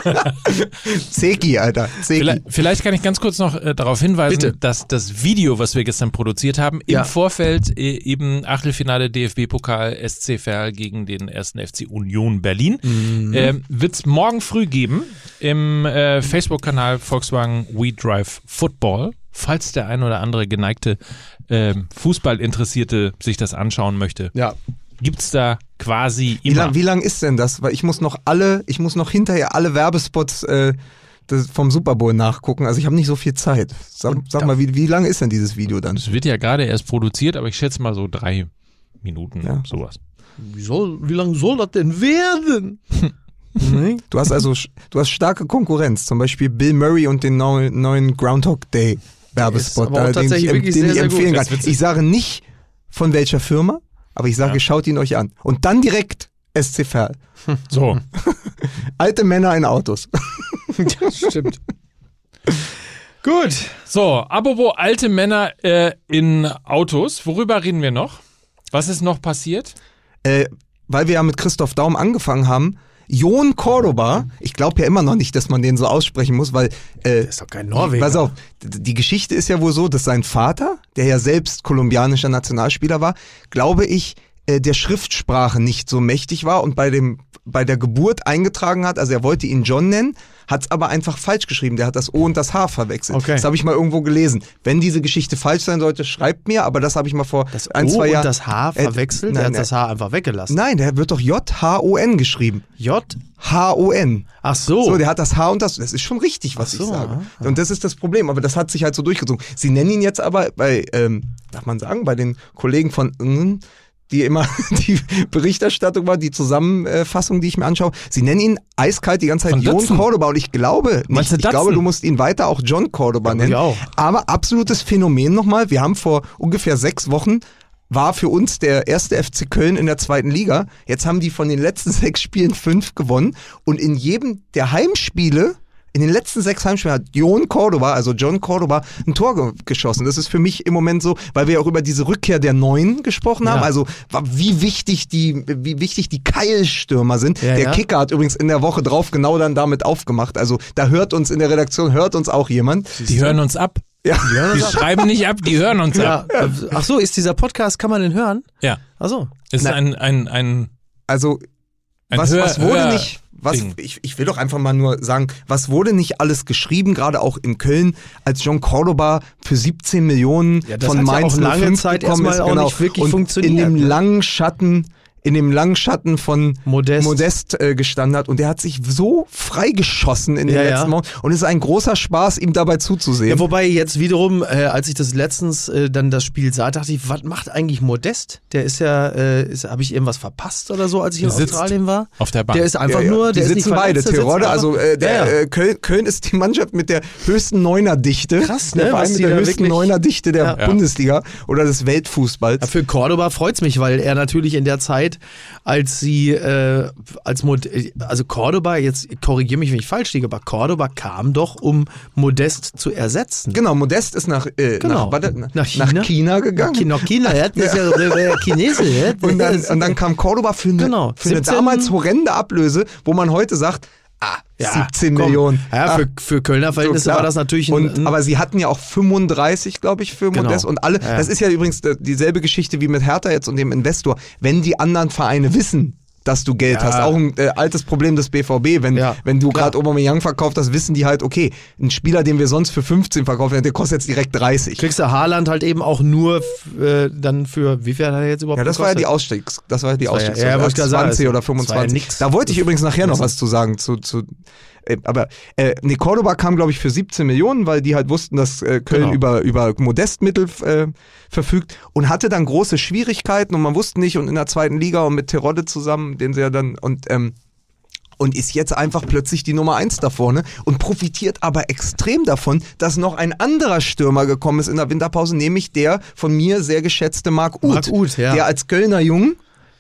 C: Zeki, Alter. Zeki.
A: Vielleicht, vielleicht kann ich ganz kurz noch äh, darauf hinweisen,
B: Bitte.
A: dass das Video, was wir gestern produziert haben,
B: Ja.
A: im Vorfeld äh, eben Achtelfinale DFB-Pokal SC Verl gegen den ersten FC Union Berlin,
B: Mhm.
A: ähm, wird es morgen früh geben im äh, Facebook-Kanal Volkswagen We Drive Football. Falls der ein oder andere geneigte ähm, Fußballinteressierte sich das anschauen möchte,
B: Ja.
A: gibt's da quasi
C: Wie
A: immer.
C: lang, wie lang ist denn das? Weil ich muss noch alle, ich muss noch hinterher alle Werbespots äh, vom Super Bowl nachgucken. Also ich habe nicht so viel Zeit. Sag, sag mal, wie, wie lang ist denn dieses Video dann?
A: Es wird ja gerade erst produziert, aber ich schätze mal so drei Minuten,
C: Ja.
A: sowas.
B: Wie, soll, wie lange soll das denn werden?
C: Du hast also du hast starke Konkurrenz, zum Beispiel Bill Murray und den neuen, neuen Groundhog Day Werbespot, den ich, den
B: sehr,
C: ich empfehlen kann. Ich sage nicht von welcher Firma, aber ich sage,
A: Ja.
C: schaut ihn euch an. Und dann direkt SC Verl.
A: So.
C: Alte Männer in Autos.
B: Das stimmt. Gut.
A: So, apropos alte Männer äh, in Autos, worüber reden wir noch? Was ist noch passiert?
C: äh, weil wir ja mit Christoph Daum angefangen haben, Jon Cordoba, ich glaube ja immer noch nicht, dass man den so aussprechen muss, weil äh,
B: ist doch kein Norweger.
C: Pass auf, die Geschichte ist ja wohl so, dass sein Vater, der ja selbst kolumbianischer Nationalspieler war, glaube ich, äh, der Schriftsprache nicht so mächtig war und bei dem bei der Geburt eingetragen hat, also er wollte ihn John nennen, hat es aber einfach falsch geschrieben. Der hat das O und das H verwechselt.
B: Okay.
C: Das habe ich mal irgendwo gelesen. Wenn diese Geschichte falsch sein sollte, schreibt mir, aber das habe ich mal vor
B: Das
C: ein,
B: O
C: zwei Jahren.
B: und das H
C: Äh,
B: verwechselt?
C: nein,
B: er hat
C: nein.
B: das H einfach weggelassen.
C: Nein, der wird doch J-H-O-N geschrieben.
B: J?
C: H-O-N.
B: Ach so.
C: So, der hat das H und das. Das ist schon richtig, was
B: so,
C: ich sage. Und das ist das Problem. Aber das hat sich halt so durchgezogen. Sie nennen ihn jetzt aber bei, ähm, darf man sagen, bei den Kollegen von mm, die immer die Berichterstattung war, die Zusammenfassung, die ich mir anschaue. Sie nennen ihn eiskalt die ganze Zeit Jon
A: Dutton.
C: Cordoba und ich glaube nicht,
A: du
C: ich glaube, du musst ihn weiter auch John Cordoba
B: Ja,
C: nennen.
B: auch.
C: Aber absolutes Phänomen nochmal. Wir haben vor ungefähr sechs Wochen war für uns der erste FC Köln in der zweiten Liga. Jetzt haben die von den letzten sechs Spielen fünf gewonnen und in jedem der Heimspiele in den letzten sechs Heimspielen hat Jon Cordoba, also John Cordoba, ein Tor ge geschossen. Das ist für mich im Moment so, weil wir auch über diese Rückkehr der Neuen gesprochen haben.
B: Ja.
C: Also wie wichtig die, wie wichtig die Keilstürmer sind.
B: Ja,
C: der
B: ja.
C: Kicker hat übrigens in der Woche drauf genau dann damit aufgemacht. Also da hört uns in der Redaktion, hört uns auch jemand.
A: Die hören uns ab.
C: Ja.
A: Die schreiben nicht ab, die hören uns
B: Ja,
A: ab.
B: ach so, ist dieser Podcast, kann man den hören?
A: Ja.
B: Ach so.
A: Ist
C: Na-
A: ein, ein, ein,
C: Also
A: ein
C: was,
A: Hör-
C: was wurde
A: Hör-
C: nicht, was, ich, ich will doch einfach mal nur sagen, was wurde nicht alles geschrieben, gerade auch in Köln, als John Cordoba für 17 Millionen
B: Ja,
C: von
B: ja
C: Mainz
B: auch lange
C: 05
B: Zeit erstmal
C: ist, genau.
B: auch nicht wirklich
C: und
B: funktioniert,
C: In dem
B: ne?
C: langen Schatten, in dem langen Schatten von
B: Modest.
C: Modest äh, gestanden hat und der hat sich so freigeschossen in den
B: Ja, ja.
C: letzten Wochen und es ist ein großer Spaß, ihm dabei zuzusehen.
B: Ja, wobei jetzt wiederum, äh, als ich das letztens äh, dann das Spiel sah, dachte ich, was macht eigentlich Modest? Der ist ja, äh, habe ich irgendwas verpasst oder so, als ich in
A: Der sitzt
B: Australien war?
A: auf der Bank.
B: Der ist einfach
C: Ja, ja.
B: nur,
C: die
B: der ist
C: sitzen
B: nicht
C: beide, Terodde, also äh, der,
B: ja, ja.
C: Äh, Köln, Köln ist die Mannschaft mit der höchsten Neunerdichte.
B: Krass, ne,
C: Der Verein mit
B: die
C: der höchsten Neunerdichte der. Bundesliga oder des Weltfußballs.
B: Ja, Für Cordoba freut's mich, weil er natürlich in der Zeit, als sie, äh, als Mod also Cordoba, jetzt korrigiere mich, wenn ich falsch liege, aber Cordoba kam doch, um Modest zu ersetzen.
C: Genau, Modest ist nach, äh,
B: Genau.
C: nach, warte, nach,
B: Nach China?
C: nach China gegangen.
B: China, China, ja, das ist ja der Chinese. Ja,
C: Und dann, und dann kam Cordoba für eine,
B: Genau.
C: für eine
B: 17
C: damals horrende Ablöse, wo man heute sagt, ah,
B: Ja,
C: 17
B: komm.
C: Millionen.
B: Ja,
C: ah,
B: für, für Kölner Verhältnisse
C: klar.
B: war das natürlich ein,
C: und,
B: ein
C: aber sie hatten ja auch 35, glaube ich, für
B: Genau.
C: Modest und alle.
B: Ja.
C: Das ist ja übrigens dieselbe Geschichte wie mit Hertha jetzt und dem Investor. Wenn die anderen Vereine wissen, dass du Geld
B: Ja.
C: hast, auch ein äh, altes Problem des BVB, wenn,
B: Ja,
C: wenn du gerade Aubameyang verkauft hast, wissen die halt, okay, ein Spieler, den wir sonst für 15 verkaufen, der kostet jetzt direkt 30.
B: kriegst du Haaland halt eben auch nur äh, dann für, wie viel hat er jetzt überhaupt
C: Ja, das war ja die
B: gekostet?
C: Ausstiegs, das war ja die
B: ja-
C: Ausstiegs,
B: ja, gerade sagen,
C: 20 oder
B: das war ja
C: 25.
B: nix.
C: da wollte ich übrigens nachher noch was zu sagen zu, zu aber äh, nee, Cordoba kam glaube ich für 17 Millionen, weil die halt wussten, dass äh, Köln
B: Genau.
C: über über Modestmittel äh, verfügt und hatte dann große Schwierigkeiten und man wusste nicht und in der zweiten Liga und mit Terodde zusammen, den sie ja dann und ähm, und ist jetzt einfach plötzlich die Nummer eins da vorne und profitiert aber extrem davon, dass noch ein anderer Stürmer gekommen ist in der Winterpause, nämlich der von mir sehr geschätzte Marc Uth,
B: Marc Uth, ja.
C: der als Kölner Jung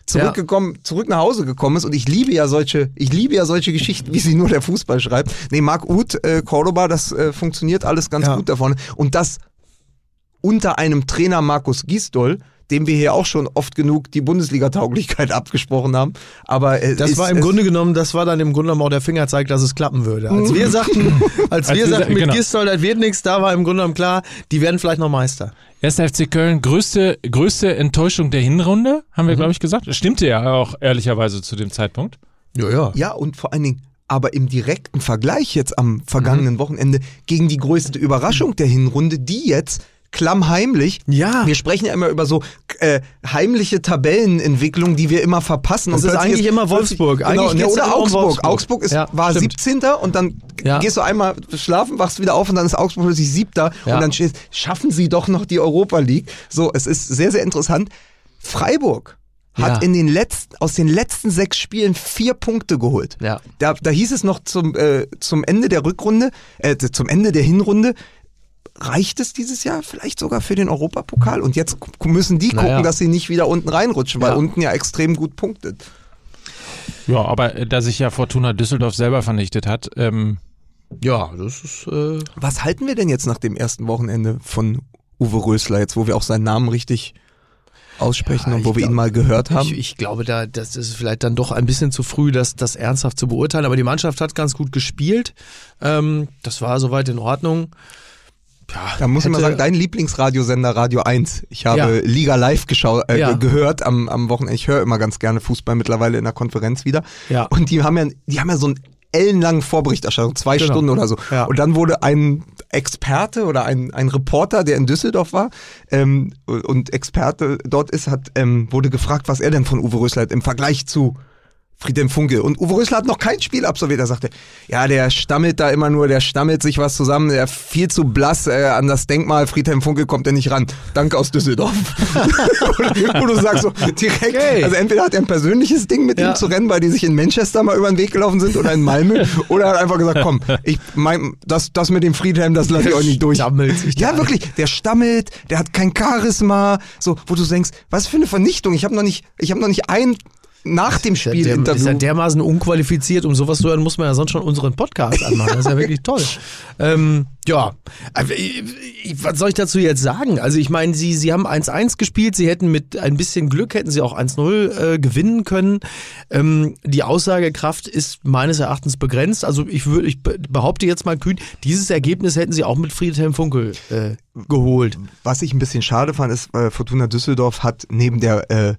C: zurückgekommen, zurück nach Hause gekommen ist und ich liebe ja solche, ich liebe ja solche Geschichten, wie sie nur der Fußball schreibt. Nee, Marc Uth, äh, Cordoba, das äh, funktioniert alles ganz
B: Ja.
C: gut da vorne und das unter einem Trainer Markus Gisdol, dem wir hier auch schon oft genug die Bundesliga-Tauglichkeit abgesprochen haben. Aber äh,
B: Das
C: ist,
B: war im
C: es-
B: Grunde genommen, das war dann im Grunde genommen auch der Fingerzeig, dass es klappen würde. Als wir sagten, als, wir sagten
A: sa-
B: mit
A: genau.
B: Gistol, das wird nichts, da war im Grunde genommen klar, die werden vielleicht noch Meister.
A: 1. FC Köln, größte, größte Enttäuschung der Hinrunde, haben wir, glaube ich, gesagt. Das stimmte ja auch ehrlicherweise zu dem Zeitpunkt.
B: Ja, ja.
C: Ja, und vor allen Dingen, aber im direkten Vergleich jetzt am vergangenen Wochenende gegen die größte Überraschung der Hinrunde, die jetzt klammheimlich.
B: Ja.
C: Wir sprechen ja immer über so äh, heimliche Tabellenentwicklung, die wir immer verpassen.
B: Das
C: Und
B: ist eigentlich immer Wolfsburg.
C: Genau,
B: Eigentlich
C: oder Augsburg.
B: Wolfsburg.
C: Augsburg ist,
B: Ja,
C: war
B: stimmt.
C: 17. und dann
B: Ja.
C: gehst du einmal schlafen, wachst wieder auf und dann ist Augsburg plötzlich siebter
B: Ja.
C: und dann schaffen sie doch noch die Europa League. So, es ist sehr, sehr interessant. Freiburg hat
B: Ja.
C: in den letzten, aus den letzten sechs Spielen vier Punkte geholt.
B: Ja.
C: Da, da hieß es noch zum, äh, zum Ende der Rückrunde, äh, zum Ende der Hinrunde, reicht es dieses Jahr vielleicht sogar für den Europapokal? Und jetzt müssen die
B: Naja.
C: gucken, dass sie nicht wieder unten reinrutschen, weil
B: Ja.
C: unten ja extrem gut punktet.
A: Ja, aber äh, da sich ja Fortuna Düsseldorf selber vernichtet hat, ähm,
B: Ja, das ist. Äh,
C: Was halten wir denn jetzt nach dem ersten Wochenende von Uwe Rösler, jetzt wo wir auch seinen Namen richtig aussprechen
B: Ja,
C: und wo wir ihn
B: glaub-
C: mal gehört haben?
B: Ich, ich glaube, da, das ist vielleicht dann doch ein bisschen zu früh, das, das ernsthaft zu beurteilen. Aber die Mannschaft hat ganz gut gespielt. Ähm, das war soweit in Ordnung. Ja,
C: da muss ich mal
B: hätte-
C: sagen, dein Lieblingsradiosender Radio 1. Ich habe
B: Ja.
C: Liga Live geschau äh,
B: Ja.
C: gehört am, am Wochenende. Ich höre immer ganz gerne Fußball mittlerweile in der Konferenz wieder.
B: Ja.
C: Und die haben ja, die haben ja so einen ellenlangen Vorberichterstattung, zwei
B: Genau.
C: Stunden oder so.
B: Ja.
C: Und dann wurde ein Experte oder ein, ein Reporter, der in Düsseldorf war ähm, und Experte dort ist, hat ähm, wurde gefragt, was er denn von Uwe Rösler hat im Vergleich zu Friedhelm Funke. Und Uwe Rösler hat noch kein Spiel absolviert. Er sagte, ja, der stammelt da immer nur, der stammelt sich was zusammen, der viel zu blass äh, an das Denkmal Friedhelm Funke kommt er nicht ran. Danke aus Düsseldorf. Wo du sagst so direkt,
B: Okay.
C: also entweder hat er ein persönliches Ding mit
B: Ja.
C: ihm zu rennen, weil die sich in Manchester mal über den Weg gelaufen sind oder in Malmö, oder er hat einfach gesagt, komm, ich mein, das, das mit dem Friedhelm, das lasse ich euch nicht durch.
B: Stammelt sich
C: Ja, wirklich, der stammelt, der hat kein Charisma, so, wo du denkst, was für eine Vernichtung. Ich habe noch nicht, ich habe noch nicht ein nach dem
B: Ist ja
C: Spiel
B: der, ist ja dermaßen unqualifiziert, um sowas zu hören, muss man ja sonst schon unseren Podcast anmachen. Das ist ja wirklich toll. Ähm, ja, Also, was soll ich dazu jetzt sagen? Also ich meine, sie, sie haben 1-1 gespielt, sie hätten mit ein bisschen Glück, hätten sie auch 1-0 äh, gewinnen können. Ähm, die Aussagekraft ist meines Erachtens begrenzt. Also ich, würde, ich be- behaupte jetzt mal kühn, dieses Ergebnis hätten sie auch mit Friedhelm Funkel äh, geholt.
C: Was ich ein bisschen schade fand, ist, äh, Fortuna Düsseldorf hat neben der äh,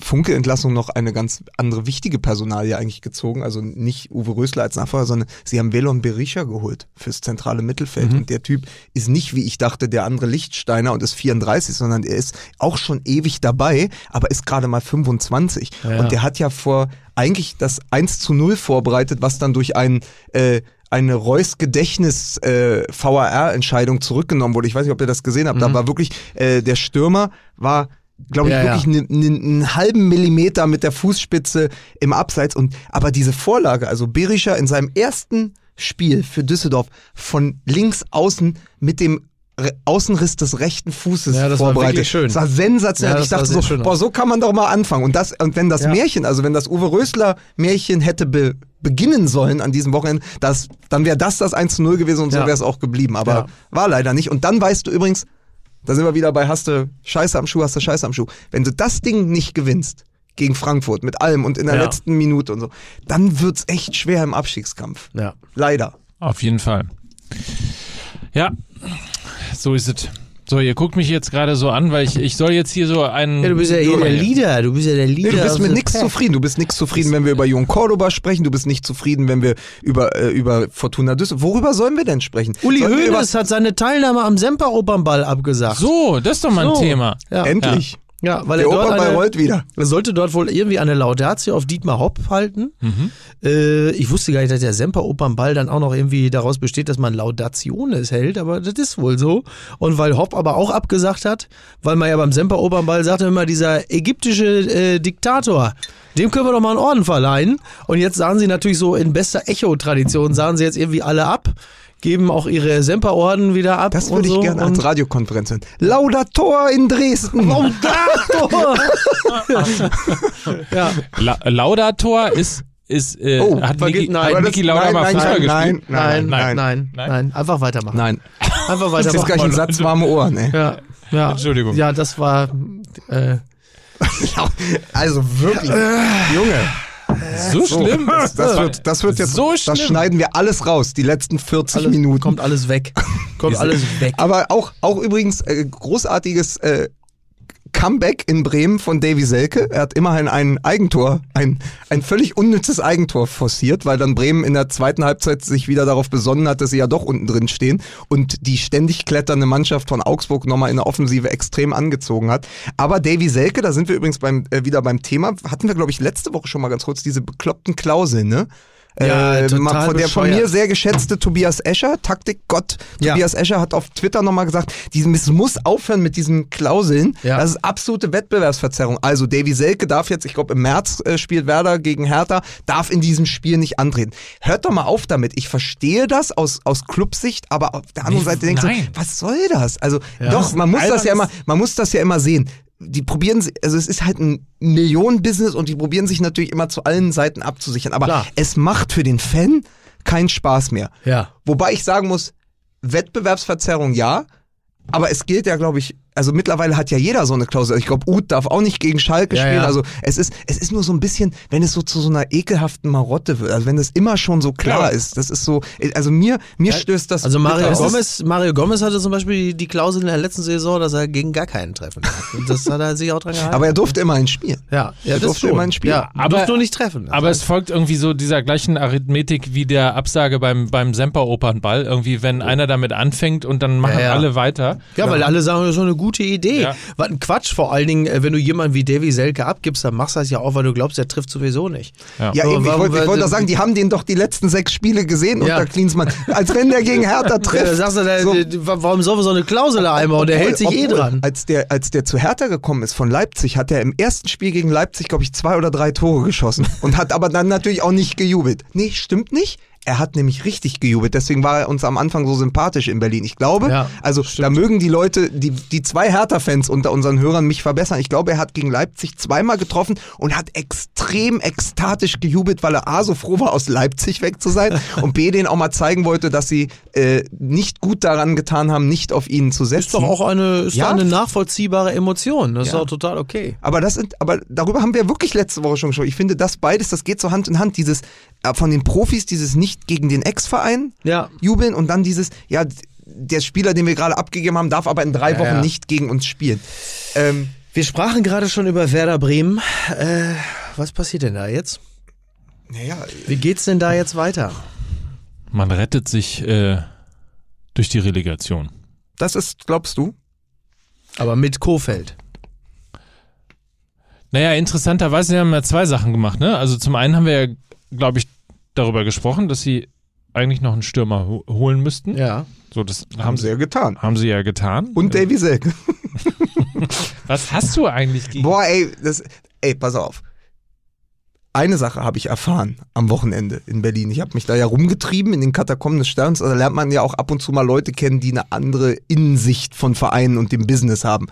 C: Funke-Entlassung noch eine ganz andere wichtige Personalie eigentlich gezogen. Also nicht Uwe Rösler als Nachfolger, sondern sie haben Velon Berisha geholt fürs zentrale Mittelfeld. Und der Typ ist nicht, wie ich dachte, der andere Lichtsteiner und ist 34, sondern er ist auch schon ewig dabei, aber ist gerade mal 25.
B: Ja.
C: Und der hat ja vor eigentlich das 1 zu 0 vorbereitet, was dann durch ein äh, eine Reus Gedächtnis äh, VAR Entscheidung zurückgenommen wurde. Ich weiß nicht, ob ihr das gesehen habt. Da war wirklich äh, der Stürmer war glaube ich
B: Ja,
C: wirklich ne- ne- einen halben Millimeter mit der Fußspitze im Abseits und aber diese Vorlage, also Berischer in seinem ersten Spiel für Düsseldorf von links außen mit dem Re- Außenriss des rechten Fußes
B: Ja, das war
C: vorbereitet.
B: wirklich schön.
C: Das war sensationell.
B: Ja,
C: ich
B: das
C: dachte
B: war
C: so,
B: schön
C: boah, so kann man doch mal anfangen. Und das, und wenn das
B: Ja.
C: Märchen, also wenn das Uwe Rösler Märchen hätte be, beginnen sollen an diesem Wochenende, das, dann wäre das das 1 zu 0 gewesen und so
B: Ja.
C: wäre es auch geblieben. Aber
B: Ja.
C: war leider nicht. Und dann weißt du übrigens, da sind wir wieder bei hast du Scheiße am Schuh, hast du Scheiße am Schuh. Wenn du das Ding nicht gewinnst gegen Frankfurt mit allem und in der
B: Ja.
C: letzten Minute und so, dann wird's echt schwer im Abstiegskampf.
B: Ja.
C: Leider.
A: Auf jeden Fall. Ja, so ist es. So, ihr guckt mich jetzt gerade so an, weil ich, ich soll jetzt hier so einen.
B: Ja, du bist ja hier der Leader, du bist ja der Leader.
C: Nee, du bist mit nichts zufrieden. Du bist nichts zufrieden, wenn wir über Jon Cordoba sprechen. Du bist nicht zufrieden, wenn wir über, äh, über Fortuna Düsseldorf. Worüber sollen wir denn sprechen?
B: Uli Hoeneß hat seine Teilnahme am Semper-Opernball abgesagt.
A: So, das ist doch mal ein
B: So.
A: Thema.
B: Ja.
C: Endlich.
B: Ja, weil
C: Der
B: er dort
C: Opernball
B: eine,
C: rollt wieder.
B: er sollte dort wohl irgendwie eine Laudatio auf Dietmar Hopp halten.
C: Mhm.
B: Äh, ich wusste gar nicht, dass der Semper-Opernball dann auch noch irgendwie daraus besteht, dass man Laudationes hält, aber das ist wohl so. Und weil Hopp aber auch abgesagt hat, weil man ja beim Semper-Opernball sagte immer, dieser ägyptische äh, Diktator, dem können wir doch mal einen Orden verleihen. Und jetzt sahen sie natürlich so in bester Echo-Tradition, sahen sie jetzt irgendwie alle ab, geben auch ihre Semper-Orden wieder ab.
C: Das würde ich
B: so.
C: gerne als Radiokonferenz hören. Laudator in Dresden.
B: Laudator! ja.
A: La Laudator ist, ist äh,
C: Oh,
A: hat Niki,
B: nein,
A: hat Niki Lauda
C: nein,
A: mal
C: nein,
A: Fußball
C: nein,
A: gespielt?
B: Nein,
C: nein,
B: nein,
C: nein,
B: nein, nein, Einfach weitermachen.
C: Nein.
B: Einfach
C: Das ist
B: weitermachen.
C: gleich ein Satz warme Ohren, ey.
B: Ja, ja.
A: Entschuldigung.
B: Ja, das war. Äh,
C: Also wirklich. Junge.
A: So
C: So,
A: schlimm?
C: Das, das, wird, das wird jetzt,
A: So
C: das schneiden wir alles raus, die letzten 40
B: alles,
C: Minuten.
B: Kommt alles weg. Kommt alles weg.
C: Aber auch, auch übrigens äh, großartiges äh, Comeback in Bremen von Davy Selke. Er hat immerhin ein Eigentor, ein, ein völlig unnützes Eigentor forciert, weil dann Bremen in der zweiten Halbzeit sich wieder darauf besonnen hat, dass sie ja doch unten drin stehen und die ständig kletternde Mannschaft von Augsburg nochmal in der Offensive extrem angezogen hat. Aber Davy Selke, da sind wir übrigens beim, äh, wieder beim Thema, hatten wir glaube ich letzte Woche schon mal ganz kurz diese bekloppten Klauseln, ne?
B: Ja,
C: äh, von der von mir sehr geschätzte Tobias Escher, Taktikgott
B: Ja.
C: Tobias Escher hat auf Twitter nochmal gesagt, es muss aufhören mit diesen Klauseln.
B: Ja.
C: Das ist absolute Wettbewerbsverzerrung. Also Davy Selke darf jetzt, ich glaube im März äh, spielt Werder gegen Hertha, darf in diesem Spiel nicht antreten. Hört doch mal auf damit. Ich verstehe das aus, aus Clubsicht, aber auf der anderen
A: Nee,
C: Seite denkst du, was soll das? Also
B: Ja.
C: doch, man muss das ja immer, man muss das ja immer sehen. Die probieren, also es ist halt ein Millionenbusiness und die probieren sich natürlich immer zu allen Seiten abzusichern. Aber
B: Klar.
C: es macht für den Fan keinen Spaß mehr.
B: Ja.
C: Wobei ich sagen muss, Wettbewerbsverzerrung ja, aber es gilt ja, glaube ich, also mittlerweile hat ja jeder so eine Klausel. Ich glaube, Uth darf auch nicht gegen Schalke
B: Ja,
C: spielen.
B: ja.
C: Also es ist, es ist nur so ein bisschen, wenn es so zu so einer ekelhaften Marotte wird, also wenn es immer schon so klar
A: Ja.
C: ist, das ist so, also mir, mir stößt das.
B: Also Mario. Gomez, Mario Gomez hatte zum Beispiel die Klausel in der letzten Saison, dass er gegen gar keinen treffen darf. Und das hat er sich auch dran gehalten.
C: Aber er durfte immerhin spielen.
B: ja, ja,
C: er
B: das
C: durfte
B: schon.
C: immer ein Spiel.
B: Ja, aber durfte nur nicht treffen.
A: Aber es folgt irgendwie so dieser gleichen Arithmetik wie der Absage beim, beim Semper-Opernball. Irgendwie, wenn einer damit anfängt und dann machen
B: Ja, ja.
A: alle weiter.
B: ja, weil alle sagen, das ist doch eine gute gute Idee.
A: Ja.
B: Was ein Quatsch, vor allen Dingen, äh, wenn du jemanden wie Davy Selke abgibst, dann machst du das ja auch, weil du glaubst, der trifft sowieso nicht.
A: Ja.
C: Ja, eben, ich
B: warum-
C: wollte ich wollte doch sagen, die haben den doch die letzten sechs Spiele gesehen
B: Ja.
C: unter Klinsmann. Als wenn der gegen Hertha
B: Ja,
C: trifft.
B: da sagst du, der,
C: So.
B: warum sollen wir so eine Klausel da einbauen? Der hält sich eh
C: Obwohl,
B: dran.
C: Als der, als der zu Hertha gekommen ist von Leipzig, hat er im ersten Spiel gegen Leipzig, glaube ich, zwei oder drei Tore geschossen und hat aber dann natürlich auch nicht gejubelt. Nee, stimmt nicht. Er hat nämlich richtig gejubelt, deswegen war er uns am Anfang so sympathisch in Berlin. Ich glaube,
B: Ja,
C: also da mögen die Leute, die, die zwei Hertha-Fans unter unseren Hörern mich verbessern. Ich glaube, er hat gegen Leipzig zweimal getroffen und hat extrem ekstatisch gejubelt, weil er A, so froh war, aus Leipzig weg zu sein und B, denen auch mal zeigen wollte, dass sie äh, nicht gut daran getan haben, nicht auf ihn zu setzen.
B: Ist doch auch eine, ist
C: Ja.
B: eine nachvollziehbare Emotion. Das ist
C: Ja.
B: doch total okay.
C: Aber das sind, aber darüber haben wir wirklich letzte Woche schon gesprochen. Ich finde, das beides, das geht so Hand in Hand. Dieses äh, von den Profis, dieses nicht gegen den Ex-Verein
B: Ja.
C: jubeln und dann dieses, ja, der Spieler, den wir gerade abgegeben haben, darf aber in drei
B: Ja,
C: Wochen
B: ja.
C: nicht gegen uns spielen. Ähm,
B: Wir sprachen gerade schon über Werder Bremen. Äh, was passiert denn da jetzt?
C: naja,
B: Wie geht's denn da jetzt weiter?
A: Man rettet sich äh, durch die Relegation.
C: das ist, glaubst du?
B: Aber mit Kofeld.
A: Naja, interessanterweise sie haben ja zwei Sachen gemacht. Ne? Also zum einen haben wir ja, glaube ich, darüber gesprochen, dass sie eigentlich noch einen Stürmer ho holen müssten.
B: Ja.
A: So, das
C: Haben
A: haben
C: sie ja getan.
A: haben sie ja getan.
C: Und
A: Äh,
C: Davy Selke.
A: Was hast du eigentlich gegen?
C: Boah, ey, das, ey, pass auf. Eine Sache habe ich erfahren am Wochenende in Berlin. Ich habe mich da ja rumgetrieben in den Katakomben des Sterns. Da lernt man ja auch ab und zu mal Leute kennen, die eine andere Innensicht von Vereinen und dem Business haben.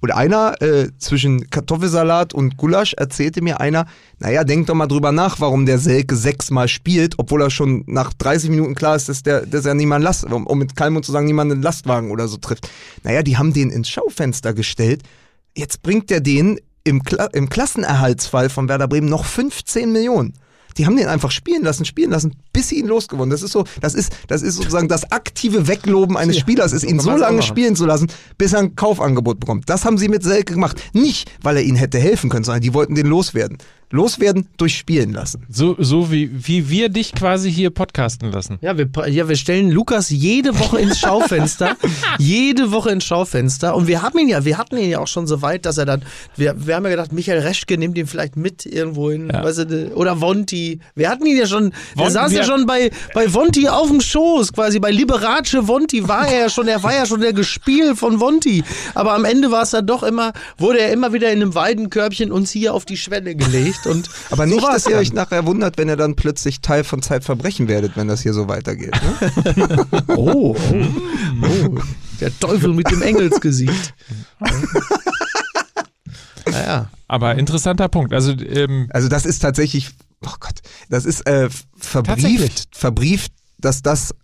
C: Und einer äh, zwischen Kartoffelsalat und Gulasch erzählte mir einer, naja, denk doch mal drüber nach, warum der Selke sechsmal spielt, obwohl er schon nach 30 Minuten klar ist, dass, der, dass er niemand Last, um, um mit Kalmund zu sagen, niemand einen Lastwagen oder so trifft. Naja, die haben den ins Schaufenster gestellt. Jetzt bringt der den im, Kla im Klassenerhaltsfall von Werder Bremen noch 15 Millionen. Die haben den einfach spielen lassen, spielen lassen, bis sie ihn losgewonnen. Das ist so, das ist, das ist sozusagen das aktive Wegloben eines Spielers, ist ihn so lange spielen zu lassen, bis er ein Kaufangebot bekommt. Das haben sie mit Selke gemacht. Nicht, weil er ihnen hätte helfen können, sondern die wollten den loswerden. Loswerden durch Spielen lassen.
A: So, so wie, wie wir dich quasi hier podcasten lassen.
B: Ja wir, ja, wir stellen Lukas jede Woche ins Schaufenster. jede Woche ins Schaufenster. Und wir haben ihn ja, wir hatten ihn ja auch schon so weit, dass er dann, wir, wir haben ja gedacht, Michael Reschke nimmt ihn vielleicht mit irgendwo hin.
A: Ja.
B: Weißt du, oder Vonti. Wir hatten ihn ja schon,
A: Von-
B: saß ja schon bei, bei Vonti auf dem Schoß, quasi bei Liberace Vonti war er ja schon, er war ja schon der Gespiel von Vonti. Aber am Ende war es dann doch immer, wurde er immer wieder in einem Weidenkörbchen uns hier auf die Schwelle gelegt. Und
C: Aber
B: so
C: nicht,
B: war's
C: dass ihr
B: dann.
C: euch nachher wundert, wenn ihr dann plötzlich Teil von Zeitverbrechen werdet, wenn das hier so weitergeht. Ne?
B: Oh, oh, oh. Der Teufel mit dem Engelsgesicht. naja.
A: Aber interessanter Punkt. Also, ähm,
C: Also das ist tatsächlich, oh Gott, das ist äh, verbrieft, verbrieft, dass das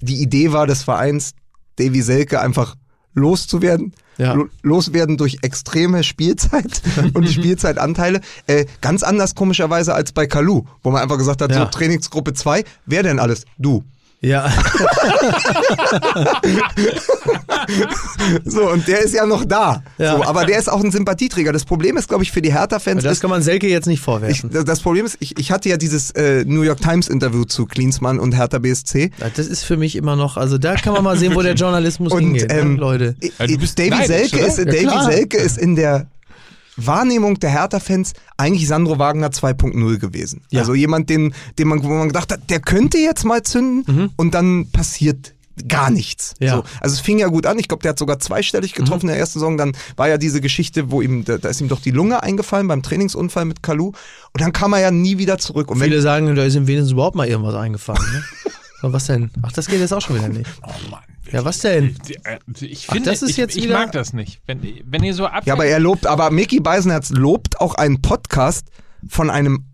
C: die Idee war des Vereins, Davy Selke einfach loszuwerden.
B: Ja.
C: Lo- Loswerden durch extreme Spielzeit und Spielzeitanteile. Äh, ganz anders komischerweise als bei Kalu, wo man einfach gesagt hat,
B: Ja.
C: so Trainingsgruppe 2, wer denn alles? Du.
B: Ja.
C: So, und der ist ja noch da.
B: Ja.
C: So, aber der ist auch ein Sympathieträger. Das Problem ist, glaube ich, für die Hertha-Fans
B: Das
C: ist,
B: kann man Selke jetzt nicht
C: Ich,
B: vorwerfen.
C: das das Problem ist, ich, ich hatte ja dieses äh, New York Times Interview zu Klinsmann und Hertha BSC.
B: das ist für mich immer noch, also da kann man mal sehen, wo der Journalismus
C: Und
B: hingeht,
C: ähm,
B: ne, Leute.
C: äh,
A: Ja, du bist
C: Davy
A: neidisch,
C: Selke, ist,
B: Ja, klar.
C: Selke ist in der Wahrnehmung der Hertha-Fans eigentlich Sandro Wagner 2.0 gewesen.
B: Ja.
C: Also jemand, den, den man, wo man gedacht hat, der könnte jetzt mal zünden und dann passiert gar nichts.
B: Mhm. Ja.
C: So, also es fing ja gut an. Ich glaube, der hat sogar zweistellig getroffen
B: Mhm.
C: in der ersten Saison. Dann war ja diese Geschichte, wo ihm, da, da ist ihm doch die Lunge eingefallen beim Trainingsunfall mit Kalu. Und dann kam er ja nie wieder zurück. Und
B: Viele sagen, da ist ihm wenigstens überhaupt mal irgendwas eingefallen. Ne? Was denn? Ach, das geht jetzt auch schon wieder nicht.
A: oh Mann.
B: Ja, was denn?
A: Ich
B: Ach,
A: finde,
B: das ist
A: ich,
B: jetzt
A: ich
B: wieder-
A: mag das nicht. Wenn, wenn ihr so ab.
C: Ja, aber er lobt, aber Mickey Beisenherz lobt auch einen Podcast von einem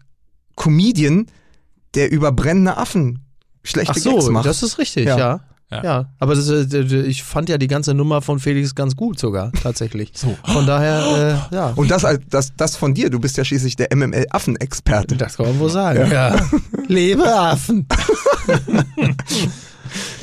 C: Comedian, der über brennende Affen schlechte
B: Ach so,
C: Gags macht.
B: das ist richtig, ja.
C: Ja.
B: Ja.
A: Ja.
B: aber das, äh, ich fand ja die ganze Nummer von Felix ganz gut sogar, tatsächlich.
A: So.
B: Von daher, äh, ja.
C: Und das, als- das, das von dir, du bist ja schließlich der MML-Affenexperte.
B: Das kann man wohl sagen. Ja. Lebe Affen.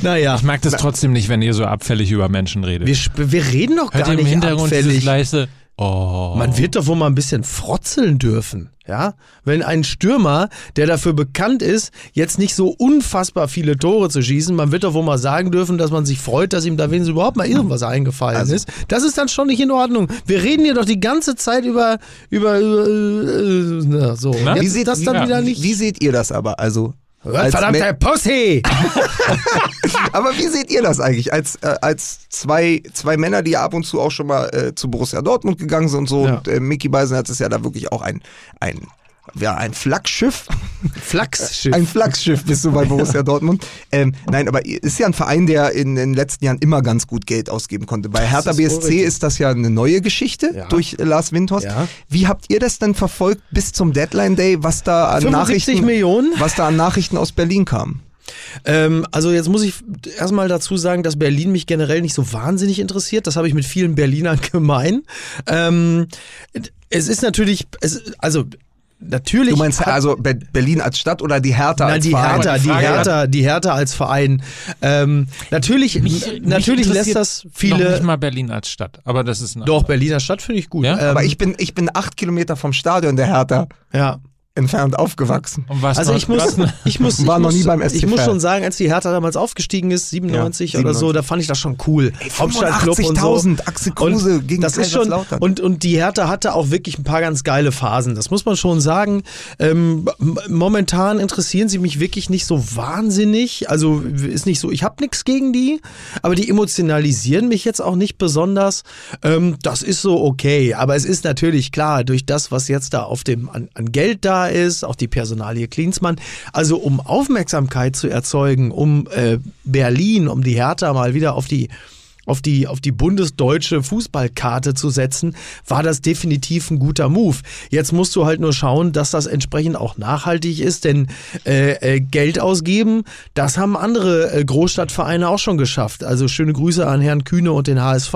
B: naja,
A: Ich mag das trotzdem nicht, wenn ihr so abfällig über Menschen redet.
B: wir, wir reden doch
A: Hört
B: gar
A: ihr im
B: nicht
A: Hintergrund dieses
B: abfällig.
A: leise. Oh.
B: Man wird doch wohl mal ein bisschen frotzeln dürfen, ja? Wenn ein Stürmer, der dafür bekannt ist, jetzt nicht so unfassbar viele Tore zu schießen, man wird doch wohl mal sagen dürfen, dass man sich freut, dass ihm da wenigstens überhaupt mal irgendwas eingefallen
C: Also-
B: ist. Das ist dann schon nicht in Ordnung. Wir reden hier doch die ganze Zeit über, über, über äh, na, so.
A: Na?
B: Jetzt
C: Wie seht,
B: das dann
A: ja,
B: wieder nicht.
C: wie seht ihr das aber? Also als
B: Verdammte Pussy!
C: Aber wie seht ihr das eigentlich als äh, als zwei zwei Männer, die ja ab und zu auch schon mal äh, zu Borussia Dortmund gegangen sind und so
B: Ja.
C: und äh, Mickey Beisenherz ist ja da wirklich auch ein ein ja, ein Flaggschiff.
B: Flachsschiff.
C: Ein Flaggschiff bist du bei Borussia Dortmund. Ähm, nein, aber ist ja ein Verein, der in den letzten Jahren immer ganz gut Geld ausgeben konnte. Bei Hertha
B: ist
C: BSC
B: richtig.
C: ist das ja eine neue Geschichte
B: Ja.
C: durch Lars Windhorst.
B: Ja.
C: Wie habt ihr das denn verfolgt bis zum Deadline Day, was da an
B: 75
C: Nachrichten,
B: Millionen?
C: was da an Nachrichten aus Berlin kam?
B: Ähm, also jetzt muss ich erstmal dazu sagen, dass Berlin mich generell nicht so wahnsinnig interessiert. Das habe ich mit vielen Berlinern gemein. Ähm, es ist natürlich, es, also natürlich.
C: Du meinst
B: hat-
C: also Be- Berlin als Stadt oder die Hertha
B: Nein,
C: als
B: die
C: Verein?
B: Hertha,
A: Die
B: Hertha, die Hertha als Verein. Ähm, natürlich,
A: Mich-
B: natürlich
A: mich
B: lässt das
A: Noch
B: viele.
A: nicht mal Berlin als Stadt, aber das ist
B: Doch. Berliner Stadt finde ich gut.
A: Ja?
B: Ähm,
C: Aber ich bin, ich bin acht Kilometer vom Stadion der Hertha
B: ja.
C: Entfernt aufgewachsen.
A: Und was
B: Also ich muss, ich muss,
C: War
B: ich
C: noch
B: muss,
C: nie beim SC
B: Ich muss schon sagen, als die Hertha damals aufgestiegen ist, 97
C: Ja,
B: oder so,
C: 97.
B: da fand ich das schon cool. Hauptstadtclub und so.
C: 85.000 Axel Kruse
B: Und
C: gegen
B: das ist schon und und die Hertha hatte auch wirklich ein paar ganz geile Phasen. Das muss man schon sagen. Ähm, momentan interessieren sie mich wirklich nicht so wahnsinnig. Also ist nicht so. Ich habe nichts gegen die, aber die emotionalisieren mich jetzt auch nicht besonders. Ähm, das ist so okay. Aber es ist natürlich klar durch das, was jetzt da auf dem an, an Geld da ist, auch die Personalie Klinsmann. Also um Aufmerksamkeit zu erzeugen, um äh, Berlin, um die Hertha mal wieder auf die auf die, auf die bundesdeutsche Fußballkarte zu setzen, war das definitiv ein guter Move. Jetzt musst du halt nur schauen, dass das entsprechend auch nachhaltig ist, denn äh, äh, Geld ausgeben, das haben andere äh, Großstadtvereine auch schon geschafft. Also schöne Grüße an Herrn Kühne und den HSV.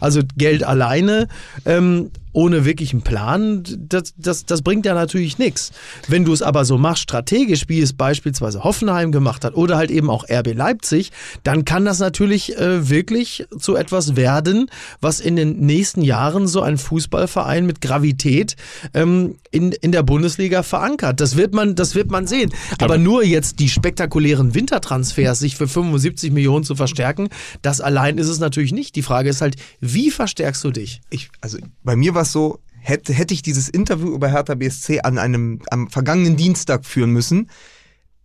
B: Also Geld alleine, ähm, ohne wirklichen Plan, das, das, das bringt ja natürlich nichts. Wenn du es aber so machst, strategisch, wie es beispielsweise Hoffenheim gemacht hat oder halt eben auch RB Leipzig, dann kann das natürlich äh, wirklich zu etwas werden, was in den nächsten Jahren so ein Fußballverein mit Gravität ähm, in, in der Bundesliga verankert. Das wird man, das wird man sehen. Aber nur jetzt die spektakulären Wintertransfers sich für 75 Millionen zu verstärken, das allein ist es natürlich nicht. Die Frage ist halt, wie verstärkst du dich?
C: ich, also bei mir war es so, hätte, hätte ich dieses Interview über Hertha BSC an einem, am vergangenen Dienstag führen müssen,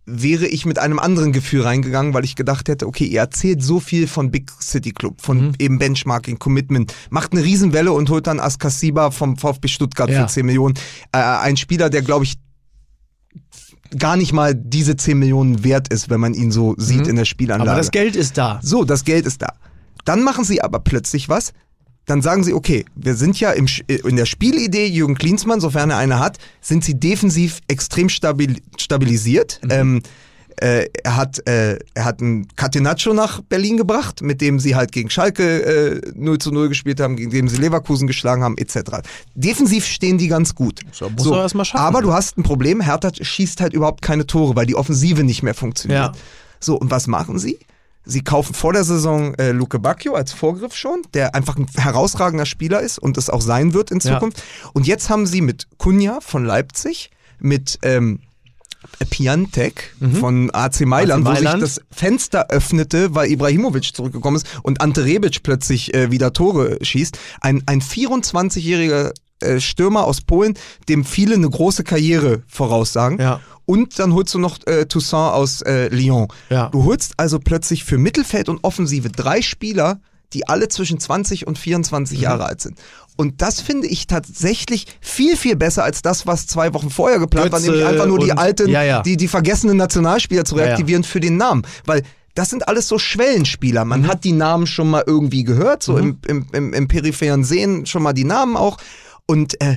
C: wäre ich mit einem anderen Gefühl reingegangen, weil ich gedacht hätte, okay, ihr erzählt so viel von Big City Club, von
B: Mhm.
C: eben Benchmarking, Commitment, macht eine Riesenwelle und holt dann Askasiba vom VfB Stuttgart
B: Ja.
C: für 10 Millionen. Äh, ein Spieler, der, glaube ich, gar nicht mal diese 10 Millionen wert ist, wenn man ihn so sieht in der Spielanlage.
B: Mhm. Aber das Geld ist da.
C: So, das Geld ist da. Dann machen sie aber plötzlich was. Dann sagen sie, okay, wir sind ja im, Sch- in der Spielidee Jürgen Klinsmann, sofern er eine hat, sind sie defensiv extrem stabil, stabilisiert. Ähm, äh, er hat äh, er hat einen Catenaccio nach Berlin gebracht, mit dem sie halt gegen Schalke äh, 0 zu 0 gespielt haben, gegen dem sie Leverkusen geschlagen haben, etc. Defensiv stehen die ganz gut.
B: So, muss erst mal schaffen.
C: aber du hast ein Problem, Hertha schießt halt überhaupt keine Tore, weil die Offensive nicht mehr funktioniert.
B: Ja.
C: So, und was machen sie? Sie kaufen vor der Saison äh, Luke Bacchio als Vorgriff schon, der einfach ein herausragender Spieler ist und es auch sein wird in
B: Ja.
C: Zukunft. Und jetzt haben sie mit Kunja von Leipzig, mit ähm, Piantek von AC Mailand,
B: AC
C: wo sich
B: Mailand.
C: das Fenster öffnete, weil Ibrahimovic zurückgekommen ist und Ante Rebic plötzlich äh, wieder Tore schießt. Ein, ein 24-jähriger äh, Stürmer aus Polen, dem viele eine große Karriere voraussagen.
B: Ja.
C: Und dann holst du noch äh, Toussaint aus äh, Lyon.
B: Ja.
C: Du holst also plötzlich für Mittelfeld und Offensive drei Spieler, die alle zwischen 20 und 24
B: Mhm.
C: Jahre alt sind. Und das finde ich tatsächlich viel, viel besser als das, was zwei Wochen vorher geplant war,
B: Götze
C: nämlich einfach nur die alten,
B: Ja, ja.
C: Die, die vergessenen Nationalspieler zu
B: Ja, ja.
C: reaktivieren für den Namen. Weil das sind alles so Schwellenspieler. Man hat die Namen schon mal irgendwie gehört, so im, im, im, im peripheren Sehen schon mal die Namen auch. Und, äh,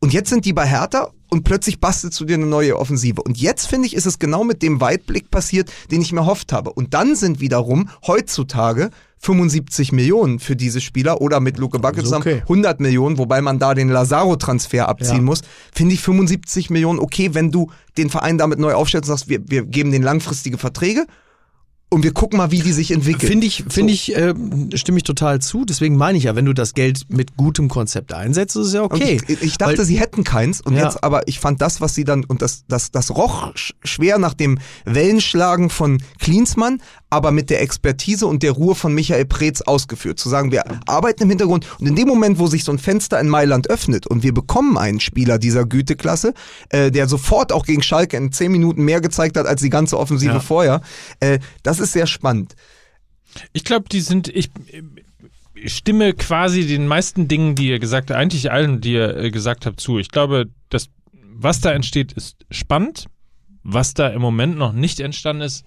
C: und jetzt sind die bei Hertha und plötzlich bastelst du dir eine neue Offensive. Und jetzt finde ich, ist es genau mit dem Weitblick passiert, den ich mir erhofft habe. Und dann sind wiederum heutzutage 75 Millionen für diese Spieler oder mit Luke Backe zusammen
B: okay.
C: 100 Millionen, wobei man da den Lazaro-Transfer abziehen
B: Ja.
C: muss. Finde ich 75 Millionen okay, wenn du den Verein damit neu aufstellst und sagst, wir, wir geben den langfristige Verträge und wir gucken mal, wie die sich entwickeln.
B: Finde ich, finde ich, äh, stimme ich total zu. Deswegen meine ich ja, wenn du das Geld mit gutem Konzept einsetzt, ist es ja okay.
C: Ich, ich dachte,
B: Weil-
C: sie hätten keins und
B: Ja.
C: jetzt, aber ich fand das, was sie dann und das, das, das roch sch- schwer nach dem Wellenschlagen von Klinsmann, aber mit der Expertise und der Ruhe von Michael Preetz ausgeführt. Zu sagen, wir arbeiten im Hintergrund und in dem Moment, wo sich so ein Fenster in Mailand öffnet und wir bekommen einen Spieler dieser Güteklasse, äh, der sofort auch gegen Schalke in zehn Minuten mehr gezeigt hat als die ganze Offensive
B: Ja.
C: vorher, äh, das ist sehr spannend.
A: Ich glaube, die sind, ich, ich stimme quasi den meisten Dingen, die ihr gesagt habt, eigentlich allen, die ihr äh, gesagt habt, zu. Ich glaube, das, was da entsteht, ist spannend. Was da im Moment noch nicht entstanden ist,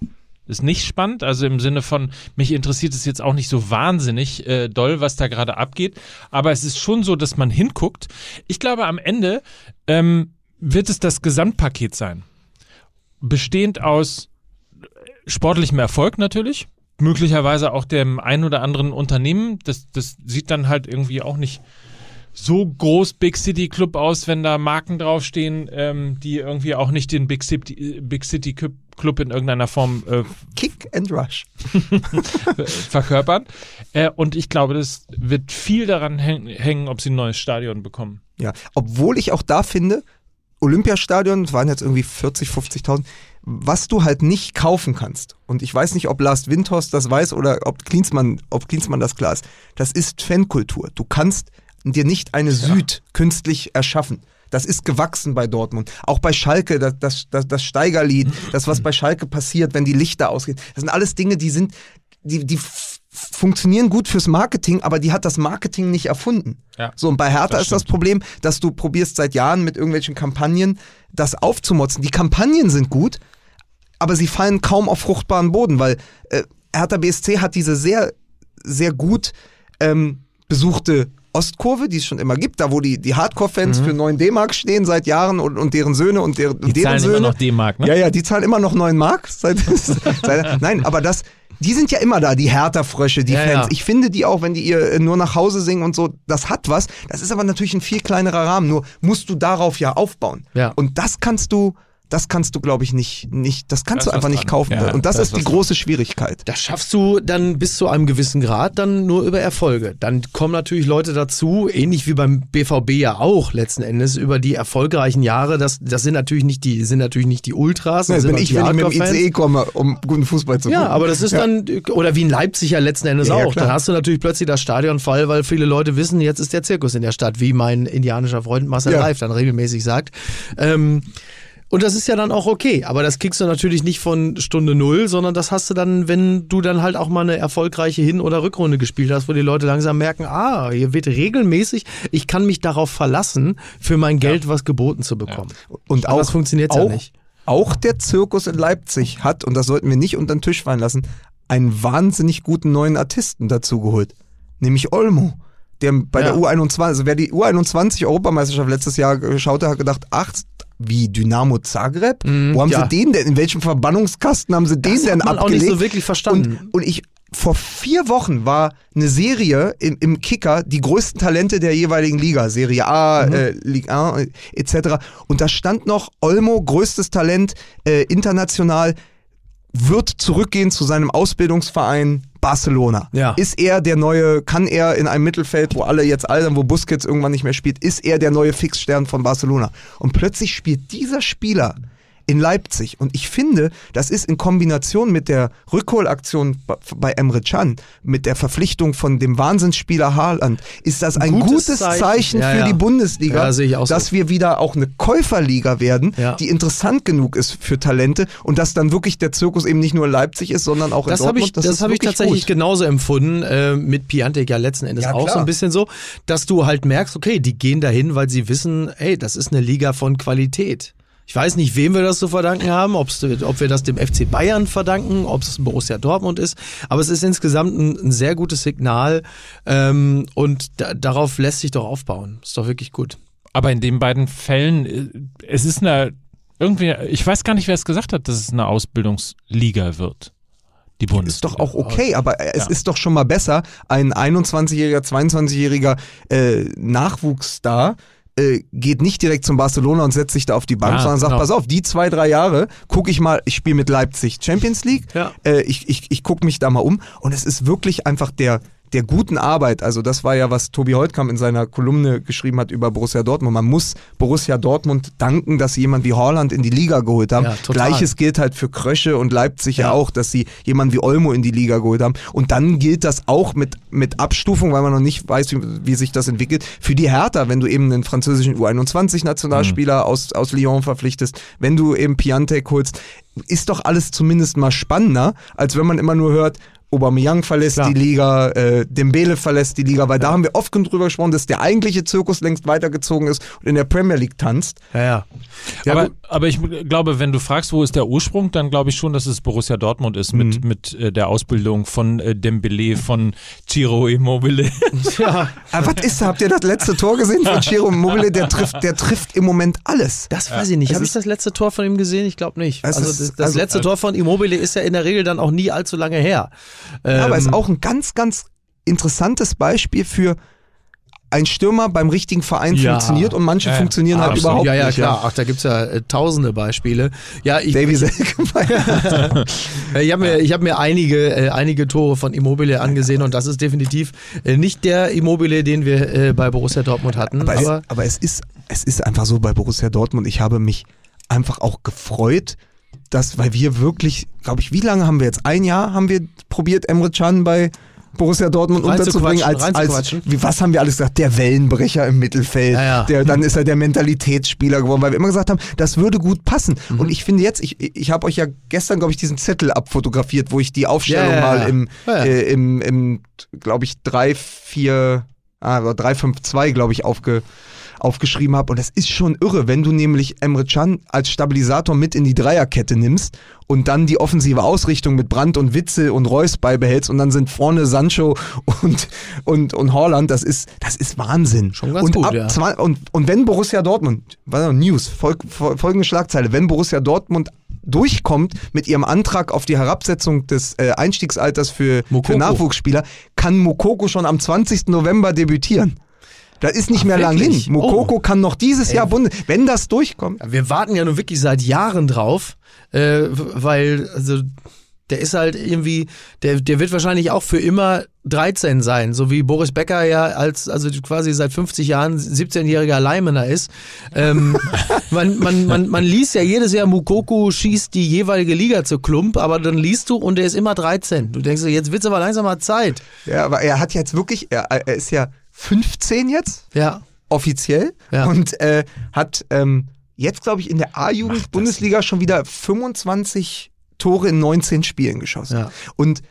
A: ist nicht spannend. Also im Sinne von, mich interessiert es jetzt auch nicht so wahnsinnig äh, doll, was da gerade abgeht. Aber es ist schon so, dass man hinguckt. Ich glaube, am Ende ähm, wird es das Gesamtpaket sein. Bestehend aus sportlichem Erfolg natürlich, möglicherweise auch dem ein oder anderen Unternehmen. Das, das sieht dann halt irgendwie auch nicht so groß Big City Club aus, wenn da Marken draufstehen, ähm, die irgendwie auch nicht den Big City, Big City Club Club in irgendeiner Form äh,
C: Kick and Rush.
A: verkörpern. Äh, und ich glaube, das wird viel daran häng hängen, ob sie ein neues Stadion bekommen.
C: Ja, obwohl ich auch da finde, Olympiastadion es waren jetzt irgendwie 40, 50.000, was du halt nicht kaufen kannst. Und ich weiß nicht, ob Lars Windhorst das weiß oder ob Klinsmann, ob Klinsmann das klar ist. Das ist Fankultur. Du kannst dir nicht eine Süd künstlich erschaffen. Das ist gewachsen bei Dortmund. Auch bei Schalke, das, das, das, das Steigerlied, das, was bei Schalke passiert, wenn die Lichter ausgehen. Das sind alles Dinge, die sind, die, die funktionieren gut fürs Marketing, aber die hat das Marketing nicht erfunden.
A: Ja,
C: So, und bei Hertha
A: das
C: ist das Problem, dass du probierst seit Jahren mit irgendwelchen Kampagnen das aufzumotzen. Die Kampagnen sind gut, aber sie fallen kaum auf fruchtbaren Boden, weil äh, Hertha BSC hat diese sehr, sehr gut ähm, besuchte Ostkurve, die es schon immer gibt, da wo die, die Hardcore-Fans für 9 D-Mark stehen seit Jahren und, und deren Söhne und, deren und
A: Die
C: deren
A: zahlen
C: Söhne.
A: immer noch D-Mark, ne?
C: Ja, ja, die zahlen immer noch 9 Mark. Seit, seit, nein, aber das, die sind ja immer da, die Hertha-Frösche, die
B: Ja,
C: Fans.
B: ja.
C: Ich finde die auch, wenn die ihr äh, nur nach Hause singen und so, das hat was. Das ist aber natürlich ein viel kleinerer Rahmen. Nur musst du darauf ja aufbauen.
B: Ja.
C: Und das kannst du, das kannst du, glaube ich, nicht, nicht, das kannst
A: Da
C: du einfach nicht kaufen.
A: Ja,
C: und das
A: da
C: ist
A: ist
C: die
A: was dran.
C: große Schwierigkeit.
B: Das schaffst du dann bis zu einem gewissen Grad dann nur über Erfolge. Dann kommen natürlich Leute dazu, ähnlich wie beim BVB ja auch letzten Endes über die erfolgreichen Jahre. Das, das sind natürlich nicht die, sind natürlich nicht die Ultras. das
C: Das
B: sind
C: bin ich,
B: die
C: wenn ich mit dem. ICE komme, um guten Fußball zu gucken.
B: Ja, aber das ist
C: Ja.
B: dann, oder wie in Leipzig ja letzten Endes
C: Ja, ja,
B: auch. dann hast du natürlich plötzlich das Stadion voll, weil viele Leute wissen, jetzt ist der Zirkus in der Stadt, wie mein indianischer Freund Marcel
C: Ja.
B: Reif dann regelmäßig sagt. Ähm, und das ist ja dann auch okay, aber das kriegst du natürlich nicht von Stunde Null, sondern das hast du dann, wenn du dann halt auch mal eine erfolgreiche Hin- oder Rückrunde gespielt hast, wo die Leute langsam merken, ah, hier wird regelmäßig, ich kann mich darauf verlassen, für mein Geld was geboten zu bekommen.
C: Und
B: Anders
C: auch,
B: funktioniert's ja nicht.
C: Auch der Zirkus in Leipzig hat, und das sollten wir nicht unter den Tisch fallen lassen, einen wahnsinnig guten neuen Artisten dazugeholt. Nämlich Olmo. Der bei
B: Ja.
C: der U21, also wer die U21-Europameisterschaft letztes Jahr geschaut hat, hat gedacht, ach, wie Dynamo Zagreb?
B: Mhm,
C: Wo haben
B: ja.
C: sie den denn? In welchem Verbannungskasten haben sie den
B: Das hat
C: denn
B: man auch
C: abgelegt?
B: nicht so wirklich verstanden.
C: Und, und ich, vor vier Wochen war eine Serie im, im Kicker, die größten Talente der jeweiligen Liga, Serie A,
B: Mhm.
C: äh, Ligue 1 äh, etc. Und da stand noch Olmo, größtes Talent äh, international, wird zurückgehen zu seinem Ausbildungsverein Barcelona.
B: Ja.
C: Ist er der neue, kann er in einem Mittelfeld, wo alle jetzt altern, wo Busquets irgendwann nicht mehr spielt, ist er der neue Fixstern von Barcelona. Und plötzlich spielt dieser Spieler in Leipzig. Und ich finde, das ist in Kombination mit der Rückholaktion bei- Emre Can, mit der Verpflichtung von dem Wahnsinnsspieler Haaland, ist das ein
B: Gutes
C: gutes,
B: Zeichen.
C: Zeichen,
B: Ja,
C: für
B: ja.
C: die Bundesliga,
B: Ja, auch so.
C: dass wir wieder auch eine Käuferliga werden,
B: Ja.
C: die interessant genug ist für Talente und dass dann wirklich der Zirkus eben nicht nur in Leipzig ist, sondern auch in
B: Das habe
C: Dortmund.
B: ich, das
C: ist
B: hab ich tatsächlich
C: gut.
B: genauso empfunden, äh, mit Piantek ja letzten Endes
C: Ja,
B: auch
C: klar.
B: so ein bisschen so, dass du halt merkst, okay, die gehen dahin, weil sie wissen, ey, das ist eine Liga von Qualität. Ich weiß nicht, wem wir das zu verdanken haben, ob's, ob wir das dem FC Bayern verdanken, ob es Borussia Dortmund ist, aber es ist insgesamt ein, ein sehr gutes Signal ähm, und da, darauf lässt sich doch aufbauen. Ist doch wirklich gut.
A: Aber in den beiden Fällen, äh, es ist eine, irgendwie, ich weiß gar nicht, wer es gesagt hat, dass es eine Ausbildungsliga wird. Die Bundesliga.
C: Ist doch auch okay, aber es
A: Ja.
C: ist doch schon mal besser, ein 21-jähriger, 22-jähriger äh, Nachwuchsstar äh, geht nicht direkt zum Barcelona und setzt sich da auf die Bank,
A: Ja,
C: sondern sagt,
A: genau.
C: pass auf, die zwei, drei Jahre gucke ich mal, ich spiele mit Leipzig Champions League,
B: Ja.
C: äh, ich, ich, ich gucke mich da mal um und es ist wirklich einfach der der guten Arbeit, also das war ja, was Tobi Holtkamp in seiner Kolumne geschrieben hat über Borussia Dortmund. Man muss Borussia Dortmund danken, dass sie jemand wie Holland in die Liga geholt haben.
B: Ja.
C: Gleiches gilt halt für Krösche und Leipzig ja.
B: Ja.
C: auch, dass sie jemanden wie Olmo in die Liga geholt haben. Und dann gilt das auch mit, mit Abstufung, weil man noch nicht weiß, wie, wie sich das entwickelt, für die Hertha, wenn du eben einen französischen U21-Nationalspieler aus, aus Lyon verpflichtest, wenn du eben Piantek holst, ist doch alles zumindest mal spannender, als wenn man immer nur hört, Aubameyang verlässt
B: Klar.
C: die Liga, äh, Dembele verlässt die Liga, weil da haben wir oft genug drüber gesprochen, dass der eigentliche Zirkus längst weitergezogen ist und in der Premier League tanzt.
B: Ja, ja.
C: Ja,
A: aber, aber ich glaube, wenn du fragst, wo ist der Ursprung, dann glaube ich schon, dass es Borussia Dortmund ist
C: Mhm.
A: mit, mit äh, der Ausbildung von äh, Dembele, von Ciro Immobile.
B: ja.
C: Aber was ist da? Habt ihr das letzte Tor gesehen von Ciro Immobile? Der trifft, der trifft im Moment alles.
B: Das weiß ich nicht. Habe ich das letzte Tor von ihm gesehen? Ich glaube nicht. Also
C: ist-
B: das, das
C: also-
B: letzte Tor von Immobile ist ja in der Regel dann auch nie allzu lange her.
C: Ja, aber
B: Ähm,
C: ist auch ein ganz, ganz interessantes Beispiel für ein Stürmer beim richtigen Verein
B: Ja.
C: funktioniert und manche
A: Ja,
C: funktionieren halt
A: absolut.
C: überhaupt
B: ja, ja,
C: nicht.
B: klar. Ach, da gibt's ja äh, tausende Beispiele. Ja, ich,
C: Davy Selke.
B: Ich habe mir, ich hab mir einige, äh, einige Tore von Immobile angesehen und das ist definitiv äh, nicht der Immobile, den wir äh, bei Borussia Dortmund hatten.
C: aber,
B: Aber,
C: es, aber es, ist, es ist einfach so bei Borussia Dortmund. Ich habe mich einfach auch gefreut, dass, weil wir wirklich, glaube ich, wie lange haben wir jetzt? Ein Jahr haben wir probiert, Emre Can bei Borussia Dortmund unterzubringen. Als, als, wie, was haben wir alles gesagt? Der Wellenbrecher im Mittelfeld.
B: Ja, ja.
C: Der, dann ist er der Mentalitätsspieler geworden, weil wir immer gesagt haben, das würde gut passen.
B: Mhm.
C: Und ich finde jetzt, ich, ich habe euch ja gestern, glaube ich, diesen Zettel abfotografiert, wo ich die Aufstellung
B: Ja,
C: mal im. Äh, im, im glaube ich, 3, 4, ah, oder 3, 5, 2, glaube ich, aufge, aufgeschrieben habe. Und das ist schon irre, wenn du nämlich Emre Can als Stabilisator mit in die Dreierkette nimmst und dann die offensive Ausrichtung mit Brandt und Witzel und Reus beibehältst und dann sind vorne Sancho und, und, und Holland. Das ist, das ist Wahnsinn.
B: Schon ganz
C: und
B: gut,
C: ab
B: ja.
C: und, und wenn Borussia Dortmund, noch, News, fol, fol, folgende Schlagzeile, wenn Borussia Dortmund durchkommt mit ihrem Antrag auf die Herabsetzung des äh, Einstiegsalters für, für. Nachwuchsspieler, kann Mokoko schon am 20. November debütieren. Da ist nicht
B: Ach,
C: mehr lang hin. Mokoko
B: Oh.
C: kann noch dieses Jahr Bundes, wenn das durchkommt.
B: wir warten ja nun wirklich seit Jahren drauf, äh, weil also der ist halt irgendwie, der, der wird wahrscheinlich auch für immer 13 sein, so wie Boris Becker ja als, also quasi seit 50 Jahren 17-jähriger Leimener ist. Ähm, man, man, man, man liest ja jedes Jahr, Mukoko schießt die jeweilige Liga zu Klump, aber dann liest du und der ist immer 13. Du denkst, jetzt wird's aber langsam mal Zeit.
C: Ja, aber er hat jetzt wirklich, er, er ist ja 15 jetzt,
B: Ja.
C: offiziell,
B: Ja.
C: und äh, hat ähm, jetzt, glaube ich, in der A-Jugend-Bundesliga schon wieder 25 Tore in 19 Spielen geschossen.
B: Ja.
C: Und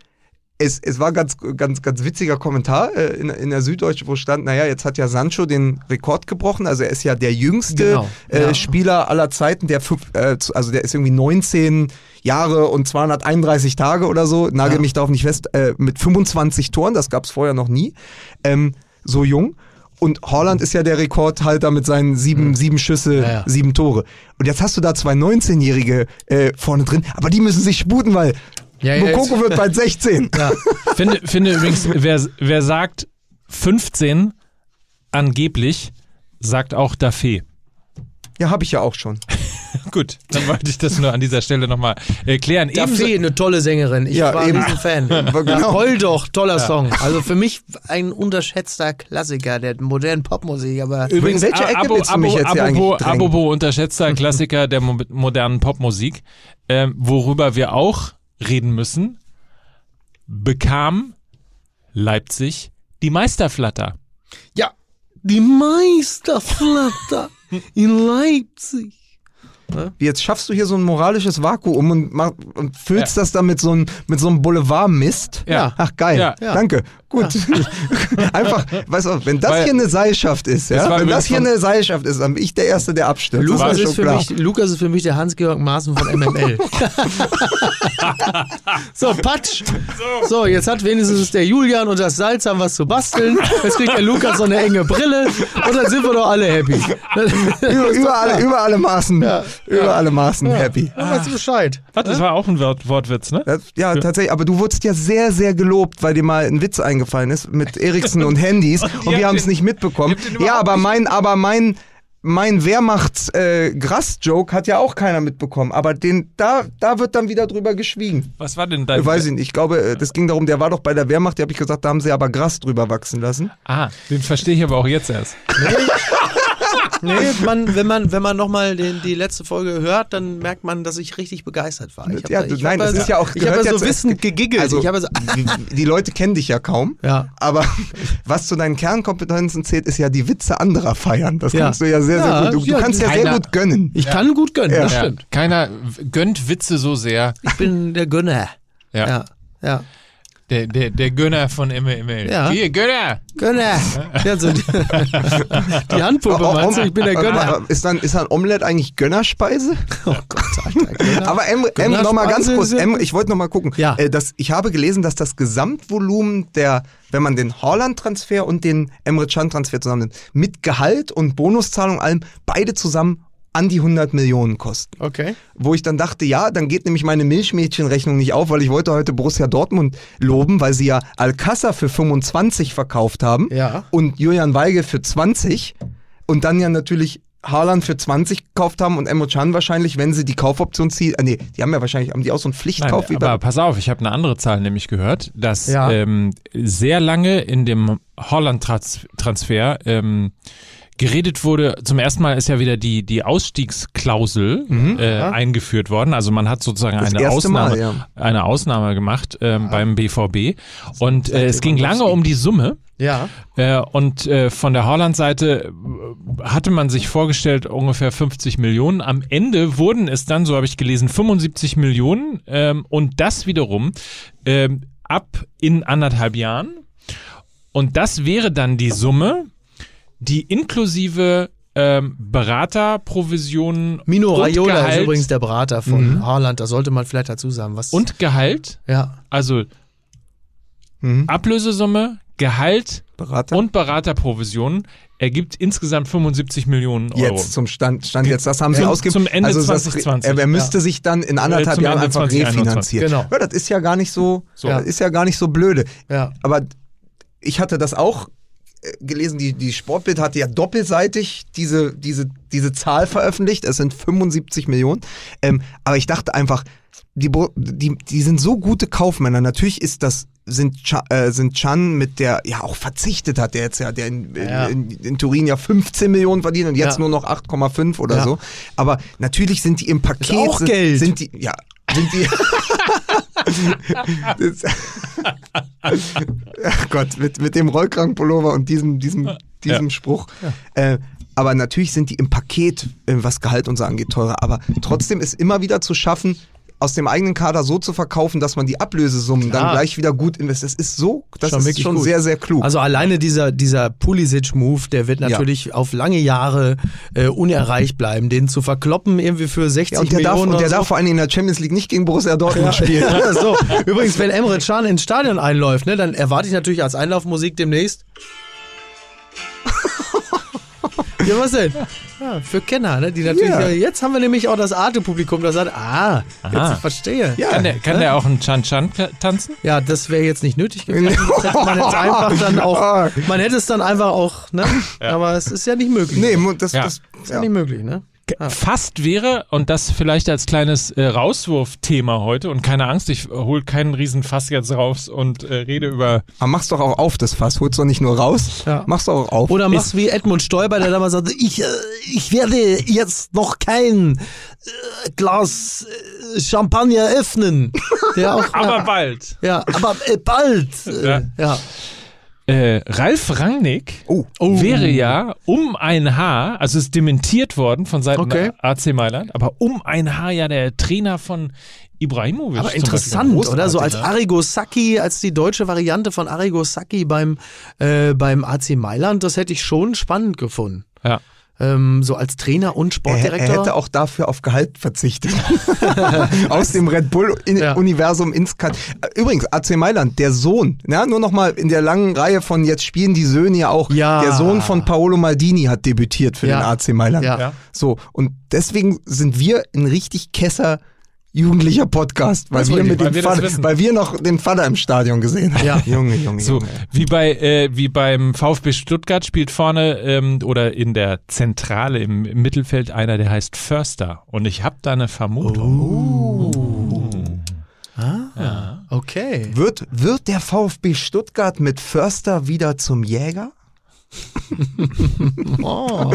C: es, es war ganz, ganz, ganz witziger Kommentar äh, in, in der Süddeutschen, wo stand, naja, jetzt hat ja Sancho den Rekord gebrochen. Also er ist ja der jüngste
B: Genau,
C: äh,
B: ja.
C: Spieler aller Zeiten, der äh, also der ist irgendwie 19 Jahre und 231 Tage oder so, nagel
B: Ja.
C: mich darauf nicht fest, äh, mit 25 Toren, das gab es vorher noch nie. Ähm, so jung. Und Holland ist ja der Rekordhalter mit seinen sieben, sieben Schüsse.
B: Ja, ja.
C: sieben Tore. Und jetzt hast du da zwei 19-Jährige äh, vorne drin, aber die müssen sich sputen, weil
B: Ja,
C: Mokoko wird bald 16.
B: Ja.
A: finde, finde übrigens, wer, wer sagt 15 angeblich, sagt auch Dafé.
C: Ja, habe ich ja auch schon.
A: Gut, dann wollte ich das nur an dieser Stelle nochmal erklären. Ebenso-
B: Dafé, eine tolle Sängerin. Ich
C: Ja,
B: war
C: eben.
B: ein Riesenfan.
C: Genau.
B: Ja, Heul doch, toller Song. Also für mich ein unterschätzter Klassiker der modernen Popmusik, aber
A: Übrigens,
C: welche Ecke
A: Abo,
C: willst du mich
A: Abo,
C: jetzt hier
A: Abo,
C: eigentlich drängen?
A: Abobo unterschätzter Klassiker der mo modernen Popmusik, ähm, worüber wir auch reden müssen, bekam Leipzig die Meisterflatter.
B: ja, die Meisterflatter in Leipzig.
C: Jetzt schaffst du hier so ein moralisches Vakuum und, mach, und füllst das dann mit so einem mit so einem Boulevard-Mist.
A: Ja.
C: Ach geil.
A: Ja.
B: Ja.
C: Danke. Gut. Einfach, weißt du, wenn das
A: Weil-
C: hier eine Seilschaft ist, ja, wenn das hier eine Seilschaft ist, dann bin ich der Erste, der abstürzt.
B: Lukas ist, für
C: klar.
B: mich, Lukas ist für mich der Hans-Georg Maaßen von MML. so, Patsch. So, jetzt hat wenigstens der Julian und das Salz haben was zu basteln. Jetzt kriegt der Lukas so eine enge Brille und dann sind wir doch alle happy.
C: über, über, alle, über alle Maßen, über alle Maßen happy.
B: Dann weißt du Bescheid.
A: Warte, das war auch ein Wort, Wortwitz, ne?
C: Das, ja, tatsächlich. Aber du wurdest ja sehr, sehr gelobt, weil dir mal ein Witz eingefallen ist mit Ericsson und Handys und, wir
A: habt
C: haben es nicht mitbekommen. Ja, aber mein, aber mein mein Wehrmachts-Gras-Joke hat ja auch keiner mitbekommen. Aber den, da, da wird dann wieder drüber geschwiegen.
A: Was war denn dein...
C: Ich weiß ich nicht. Ich glaube, äh, das ging darum, der war doch bei der Wehrmacht, die habe ich gesagt, da haben sie aber Gras drüber wachsen lassen.
A: Ah, den verstehe ich aber auch jetzt erst.
B: Nee, man, wenn man, wenn man nochmal die letzte Folge hört, dann merkt man, dass ich richtig begeistert war. Ich
C: Ja,
B: da- ich
C: nein, das
B: da-
C: ist ja auch-
B: Ich habe ja so wissend gegiggelt.
C: Also,
B: ich habe so,
C: die, Leute kennen dich ja kaum.
B: ja.
C: Aber was zu deinen Kernkompetenzen zählt, ist ja die Witze anderer feiern. Das
B: Ja.
C: kannst du ja sehr, sehr
B: Ja,
C: gut. Du, du kannst ja sehr gut gönnen.
B: Ich kann gut gönnen, das stimmt.
A: keiner gönnt Witze so sehr.
B: Ich bin der Gönner.
A: Ja.
B: Ja, ja.
A: Der, der, der Gönner von MML.
B: Ja.
A: Hier, Gönner!
B: Gönner. Ja, so die, die Handpuppe,
C: Oh,
B: meinst du? Ich bin der Gönner.
C: Ist dann, ist dann Omelette eigentlich Gönnerspeise?
B: Oh Gott, Alter, Gönner.
C: Aber M, M
B: Gönnerspeise
C: noch mal ganz kurz, M, ich wollte noch mal gucken.
B: Ja.
C: Äh, das, ich habe gelesen, dass das Gesamtvolumen der, wenn man den Haaland-Transfer und den Emre Can-Transfer zusammennimmt, mit Gehalt und Bonuszahlung allem, beide zusammen an die 100 Millionen kosten.
B: Okay.
C: Wo ich dann dachte, ja, dann geht nämlich meine Milchmädchenrechnung nicht auf, weil ich wollte heute Borussia Dortmund loben, weil sie ja Alcázar für 25 verkauft haben
B: Ja.
C: und Julian Weigel für 20 und dann ja natürlich Haaland für 20 gekauft haben und Emre Can wahrscheinlich, wenn sie die Kaufoption ziehen, äh, nee, die haben ja wahrscheinlich, haben die auch so einen
A: Nein,
C: Pflichtkauf wie
A: aber pass auf, ich habe eine andere Zahl nämlich gehört, dass
B: Ja.
A: ähm, sehr lange in dem Holland-Transfer ähm, geredet wurde, zum ersten Mal ist ja wieder die, die Ausstiegsklausel äh, eingeführt worden. Also man hat sozusagen
C: Das
A: eine Ausnahme,
C: Mal, ja.
A: eine Ausnahme gemacht ähm, beim BVB. Und äh, es ging lange um die Summe.
B: Ja.
A: Äh, und äh, von der Holland-Seite äh, hatte man sich vorgestellt ungefähr 50 Millionen. Am Ende wurden es dann, so habe ich gelesen, 75 Millionen. Ähm, und das wiederum ähm, ab in anderthalb Jahren. Und das wäre dann die Summe, die inklusive ähm, Beraterprovisionen
B: Mino
A: und
B: Raiola ist übrigens der Berater von Haaland. Da sollte man vielleicht dazu sagen. Was
A: und Gehalt,
B: ja.
A: also
C: Mhm.
A: Ablösesumme, Gehalt
C: Berater.
A: und Beraterprovisionen ergibt insgesamt 75 Millionen Euro.
C: Jetzt zum Stand, Stand jetzt, das haben sie ausgegeben.
A: zum Ende
C: also das-
A: 2020.
C: Er, er müsste sich dann in anderthalb
A: zum
C: Jahren
A: Ende
C: einfach
A: 2021.
C: refinanzieren.
B: Genau.
C: Ja, das ist ja gar nicht so,
B: So.
C: das ist ja gar nicht so blöde.
B: Ja.
C: Aber ich hatte das auch äh, gelesen, die, die Sportbild hatte ja doppelseitig diese, diese, diese Zahl veröffentlicht. Es sind 75 Millionen. Ähm, aber ich dachte einfach, die, die, die sind so gute Kaufmänner. Natürlich ist das, sind, Cha, äh, sind Chan mit der, ja auch verzichtet hat, der jetzt ja, der in,
B: Ja.
C: in, in Turin ja 15 Millionen verdient und jetzt
B: Ja.
C: nur noch 8,5 oder
B: Ja.
C: so. Aber natürlich sind die im Paket.
B: auch
C: sind,
B: Geld.
C: Sind die, ja, sind die. Ach Gott, mit, mit dem Rollkragenpullover und diesem, diesem, diesem Spruch. Äh, aber natürlich sind die im Paket, äh, was Gehalt und so angeht, teurer. Aber trotzdem ist immer wieder zu schaffen, aus dem eigenen Kader so zu verkaufen, dass man die Ablösesummen dann
B: Klar.
C: gleich wieder gut investiert. Das ist so, das
B: Schon
C: ist schon
B: gut.
C: sehr, sehr klug.
B: Also alleine dieser, dieser Pulisic-Move, der wird natürlich auf lange Jahre äh, unerreicht bleiben. Den zu verkloppen irgendwie für 60
C: ja, und der, darf,
B: Millionen
C: und der
B: oder
C: darf
B: so.
C: vor allem in der Champions League nicht gegen Borussia Dortmund spielen.
B: Ja, so. Übrigens, wenn Emre Can ins Stadion einläuft, ne, dann erwarte ich natürlich als Einlaufmusik demnächst. Ja, was denn? Ja, für Kenner, ne? Die natürlich,
C: Ja.
B: ja. jetzt haben wir nämlich auch das Arte-Publikum, das sagt, ah,
A: Aha.
B: jetzt ich verstehe.
C: Ja.
A: Kann der, kann der auch einen Chan-Chan tanzen?
B: Ja, das wäre jetzt nicht nötig gewesen. Das hätte man jetzt einfach dann auch, man hätte es dann einfach auch, ne? Aber es ist ja nicht möglich.
C: Nee, das,
A: Ja.
C: das
B: ist ja
C: ja.
B: nicht möglich, ne?
A: Fast wäre, und das vielleicht als kleines äh, Rauswurfthema heute, und keine Angst, ich hol keinen Riesenfass jetzt raus und äh, rede über.
C: Aber mach's doch auch auf, das Fass. Hol's doch nicht nur raus,
B: Ja.
C: mach's doch auch auf.
B: Oder machst wie Edmund Stoiber, der damals sagte, ich, äh, ich werde jetzt noch kein äh, Glas äh, Champagner öffnen. Der auch,
A: Aber
B: ja,
A: bald.
B: ja, aber äh, bald. Äh,
A: Ja.
B: ja.
A: Äh, Ralf Rangnick
C: Oh.
A: wäre ja um ein Haar, also ist dementiert worden von Seiten
B: Okay.
A: der AC Mailand, aber um ein Haar ja der Trainer von Ibrahimovic.
B: Aber interessant,
A: Beispiel.
B: oder? So als
A: Großartig,
B: Arrigo Sacchi, als die deutsche Variante von Arrigo Sacchi beim, äh, beim AC Mailand, das hätte ich schon spannend gefunden.
A: Ja.
B: Ähm, so als Trainer und
C: Er,
B: Sportdirektor.
C: er hätte auch dafür auf Gehalt verzichtet. Aus dem Red
B: Ja.
C: Bull-Universum ins Kat. Übrigens, AC Mailand, der Sohn, ja, nur noch mal in der langen Reihe von jetzt spielen die Söhne ja auch.
B: Ja.
C: Der Sohn von Paolo Maldini hat debütiert für
B: Ja.
C: den AC Mailand.
B: Ja.
A: Ja.
C: So, und deswegen sind wir ein richtig Kesser jugendlicher Podcast, weil wir, mit
A: weil
C: dem
A: wir
C: Vater, weil wir noch den Vater im Stadion gesehen haben.
B: Ja.
C: Junge, Junge,
A: So,
C: Junge.
A: wie bei äh, wie beim VfB Stuttgart spielt vorne ähm, oder in der Zentrale im, im Mittelfeld einer, der heißt Förster. Und ich habe da eine Vermutung.
B: Ah, okay.
C: Wird, wird der VfB Stuttgart mit Förster wieder zum Jäger?
B: Oh.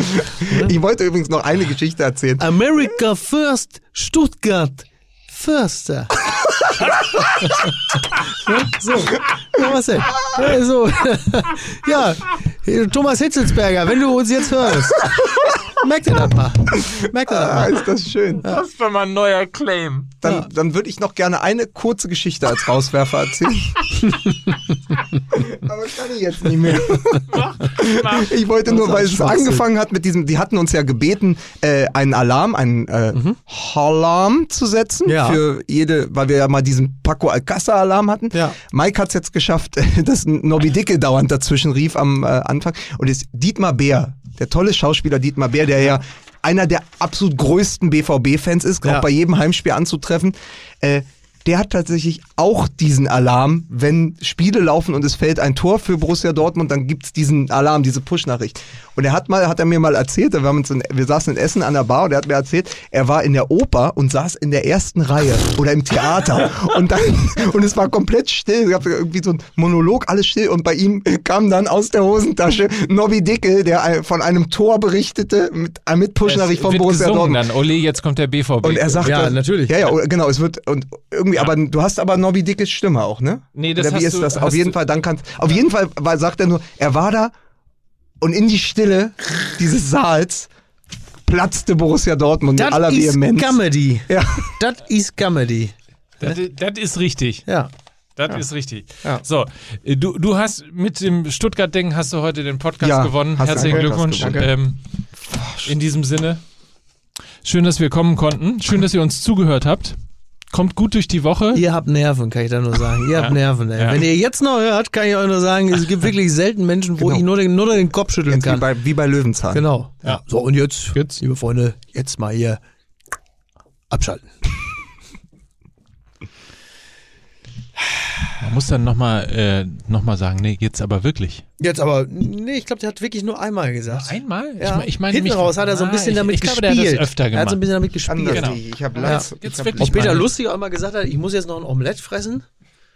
C: Ich wollte übrigens noch eine Geschichte erzählen.
B: America First, Stuttgart Förster. So, ja, was denn? Ja, so. ja, Thomas Hitzelsberger, wenn du uns jetzt hörst, merk dir das mal. Merk dir das
C: Ah,
B: mal.
C: ist das schön.
A: Das ist doch mal ein neuer Claim.
C: Dann, dann würde ich noch gerne eine kurze Geschichte als Rauswerfer erzählen. Aber kann ich jetzt nicht mehr. Ich wollte nur, weil es angefangen hat mit diesem, die hatten uns ja gebeten, äh, einen Alarm, einen äh, Alarm zu setzen
B: Ja.
C: für jede, weil wir ja mal diesen Paco Alcázar-Alarm hatten.
B: Ja.
C: Mike hat es jetzt geschafft, dass Nobby Dicke dauernd dazwischen rief am äh, Anfang. Und ist Dietmar Bär, der tolle Schauspieler Dietmar Bär, der ja einer der absolut größten BVB-Fans ist,
B: Ja.
C: auch bei jedem Heimspiel anzutreffen. Äh, der hat tatsächlich auch diesen Alarm, wenn Spiele laufen und es fällt ein Tor für Borussia Dortmund, dann gibt's diesen Alarm, diese Push-Nachricht. Und er hat mal, hat er mir mal erzählt, wir, haben uns in, wir saßen in Essen an der Bar und er hat mir erzählt, er war in der Oper und saß in der ersten Reihe oder im Theater und dann, und es war komplett still, es gab irgendwie so ein Monolog, alles still und bei ihm kam dann aus der Hosentasche Nobby Dickel, der von einem Tor berichtete mit, äh, mit Push-Nachricht von Borussia
A: gesungen
C: Dortmund.
A: dann. Ole, jetzt kommt der BVB.
C: Und er sagte,
B: Ja, natürlich.
C: Ja, ja, oder- genau, es wird und irgendwie, aber du hast aber Nobby Dickes Stimme auch, ne?
A: Nee, das
C: Oder wie
A: hast
C: ist
A: du-
C: das? Auf jeden Fall, dann kannst, auf jeden Fall war, sagt er nur, er war da und in die Stille dieses Saals platzte Borussia Dortmund mit aller
B: Das ist
C: Vehemenz.
B: Comedy.
C: Ja.
B: Das ist Comedy.
A: das, das ist richtig.
B: Ja.
A: Das ist richtig.
B: Ja.
A: So, du, du hast mit dem Stuttgart-Ding hast du heute den Podcast
C: Ja,
A: gewonnen. Herzlichen Glückwunsch. Ähm, in diesem Sinne, schön, dass wir kommen konnten. Schön, dass ihr uns zugehört habt. Kommt gut durch die Woche.
B: Ihr habt Nerven, kann ich da nur sagen. Ihr habt
A: Ja.
B: Nerven, ey.
A: Ja.
B: Wenn ihr jetzt noch hört, kann ich euch nur sagen, es gibt wirklich selten Menschen, wo
C: Genau.
B: ich nur den, nur den Kopf schütteln
C: Jetzt wie
B: kann.
C: bei, wie bei Löwenzahn.
B: Genau.
A: Ja.
B: So, und jetzt,
A: Jetzt.
B: liebe Freunde, jetzt mal hier abschalten.
A: Man muss dann nochmal äh, noch mal sagen, nee, jetzt aber wirklich.
B: Jetzt aber, nee, ich glaube, der hat wirklich nur einmal gesagt.
A: Einmal?
B: Ja.
A: Ich, ich meine
B: Hinten
A: mich-
B: raus hat er so ein
A: Ah,
B: bisschen
A: ich,
B: damit
A: ich glaube,
B: gespielt.
A: der hat das öfter
B: Er hat
A: gemacht.
B: so ein bisschen damit gespielt.
A: Genau.
C: ich. Ich habe
B: Ja.
A: Jetzt
C: ich hab,
A: wirklich
B: Ob Peter
A: mal-
B: Lustig auch immer gesagt hat, ich muss jetzt noch ein Omelett fressen.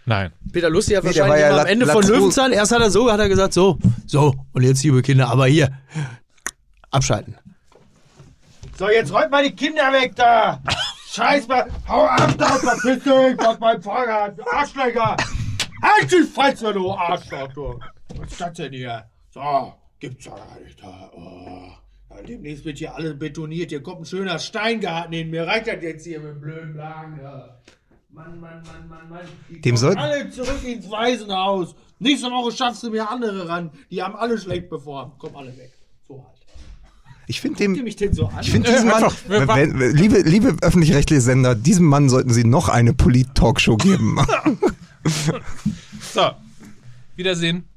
A: Nein.
B: Peter Lustig hat
C: Nee,
B: wahrscheinlich
C: war ja
B: am Ende von
C: Latru-
B: Löwenzahn, erst hat er so, hat er gesagt, so, so, und jetzt, liebe Kinder, aber hier, abschalten.
D: So, jetzt räumt mal die Kinder weg da! Scheiß mal! Hau ab da, verpiss dich aus meinem Fahrrad, du Arschlecker! Halt die Fresse, du Arschloch, du! Was ist das denn hier? So, gibt's doch gar nicht. Oh. Ja, demnächst wird hier alles betoniert, hier kommt ein schöner Steingarten hin. Mir reicht das jetzt hier mit dem blöden Lagen. Ja. Mann, Mann, Mann, Mann, Mann. Die
C: Dem
D: kommen
C: soll-
D: alle zurück ins Waisenhaus. Nächste Woche schaffst du mir andere ran. Die haben alle schlecht beformt. Kommen alle weg.
C: Ich finde dem,
D: mich denn so an?
C: ich finde diesen Mann, wenn, wenn, liebe, liebe öffentlich-rechtliche Sender, diesem Mann sollten Sie noch eine Polit-Talkshow geben.
A: So. Wiedersehen.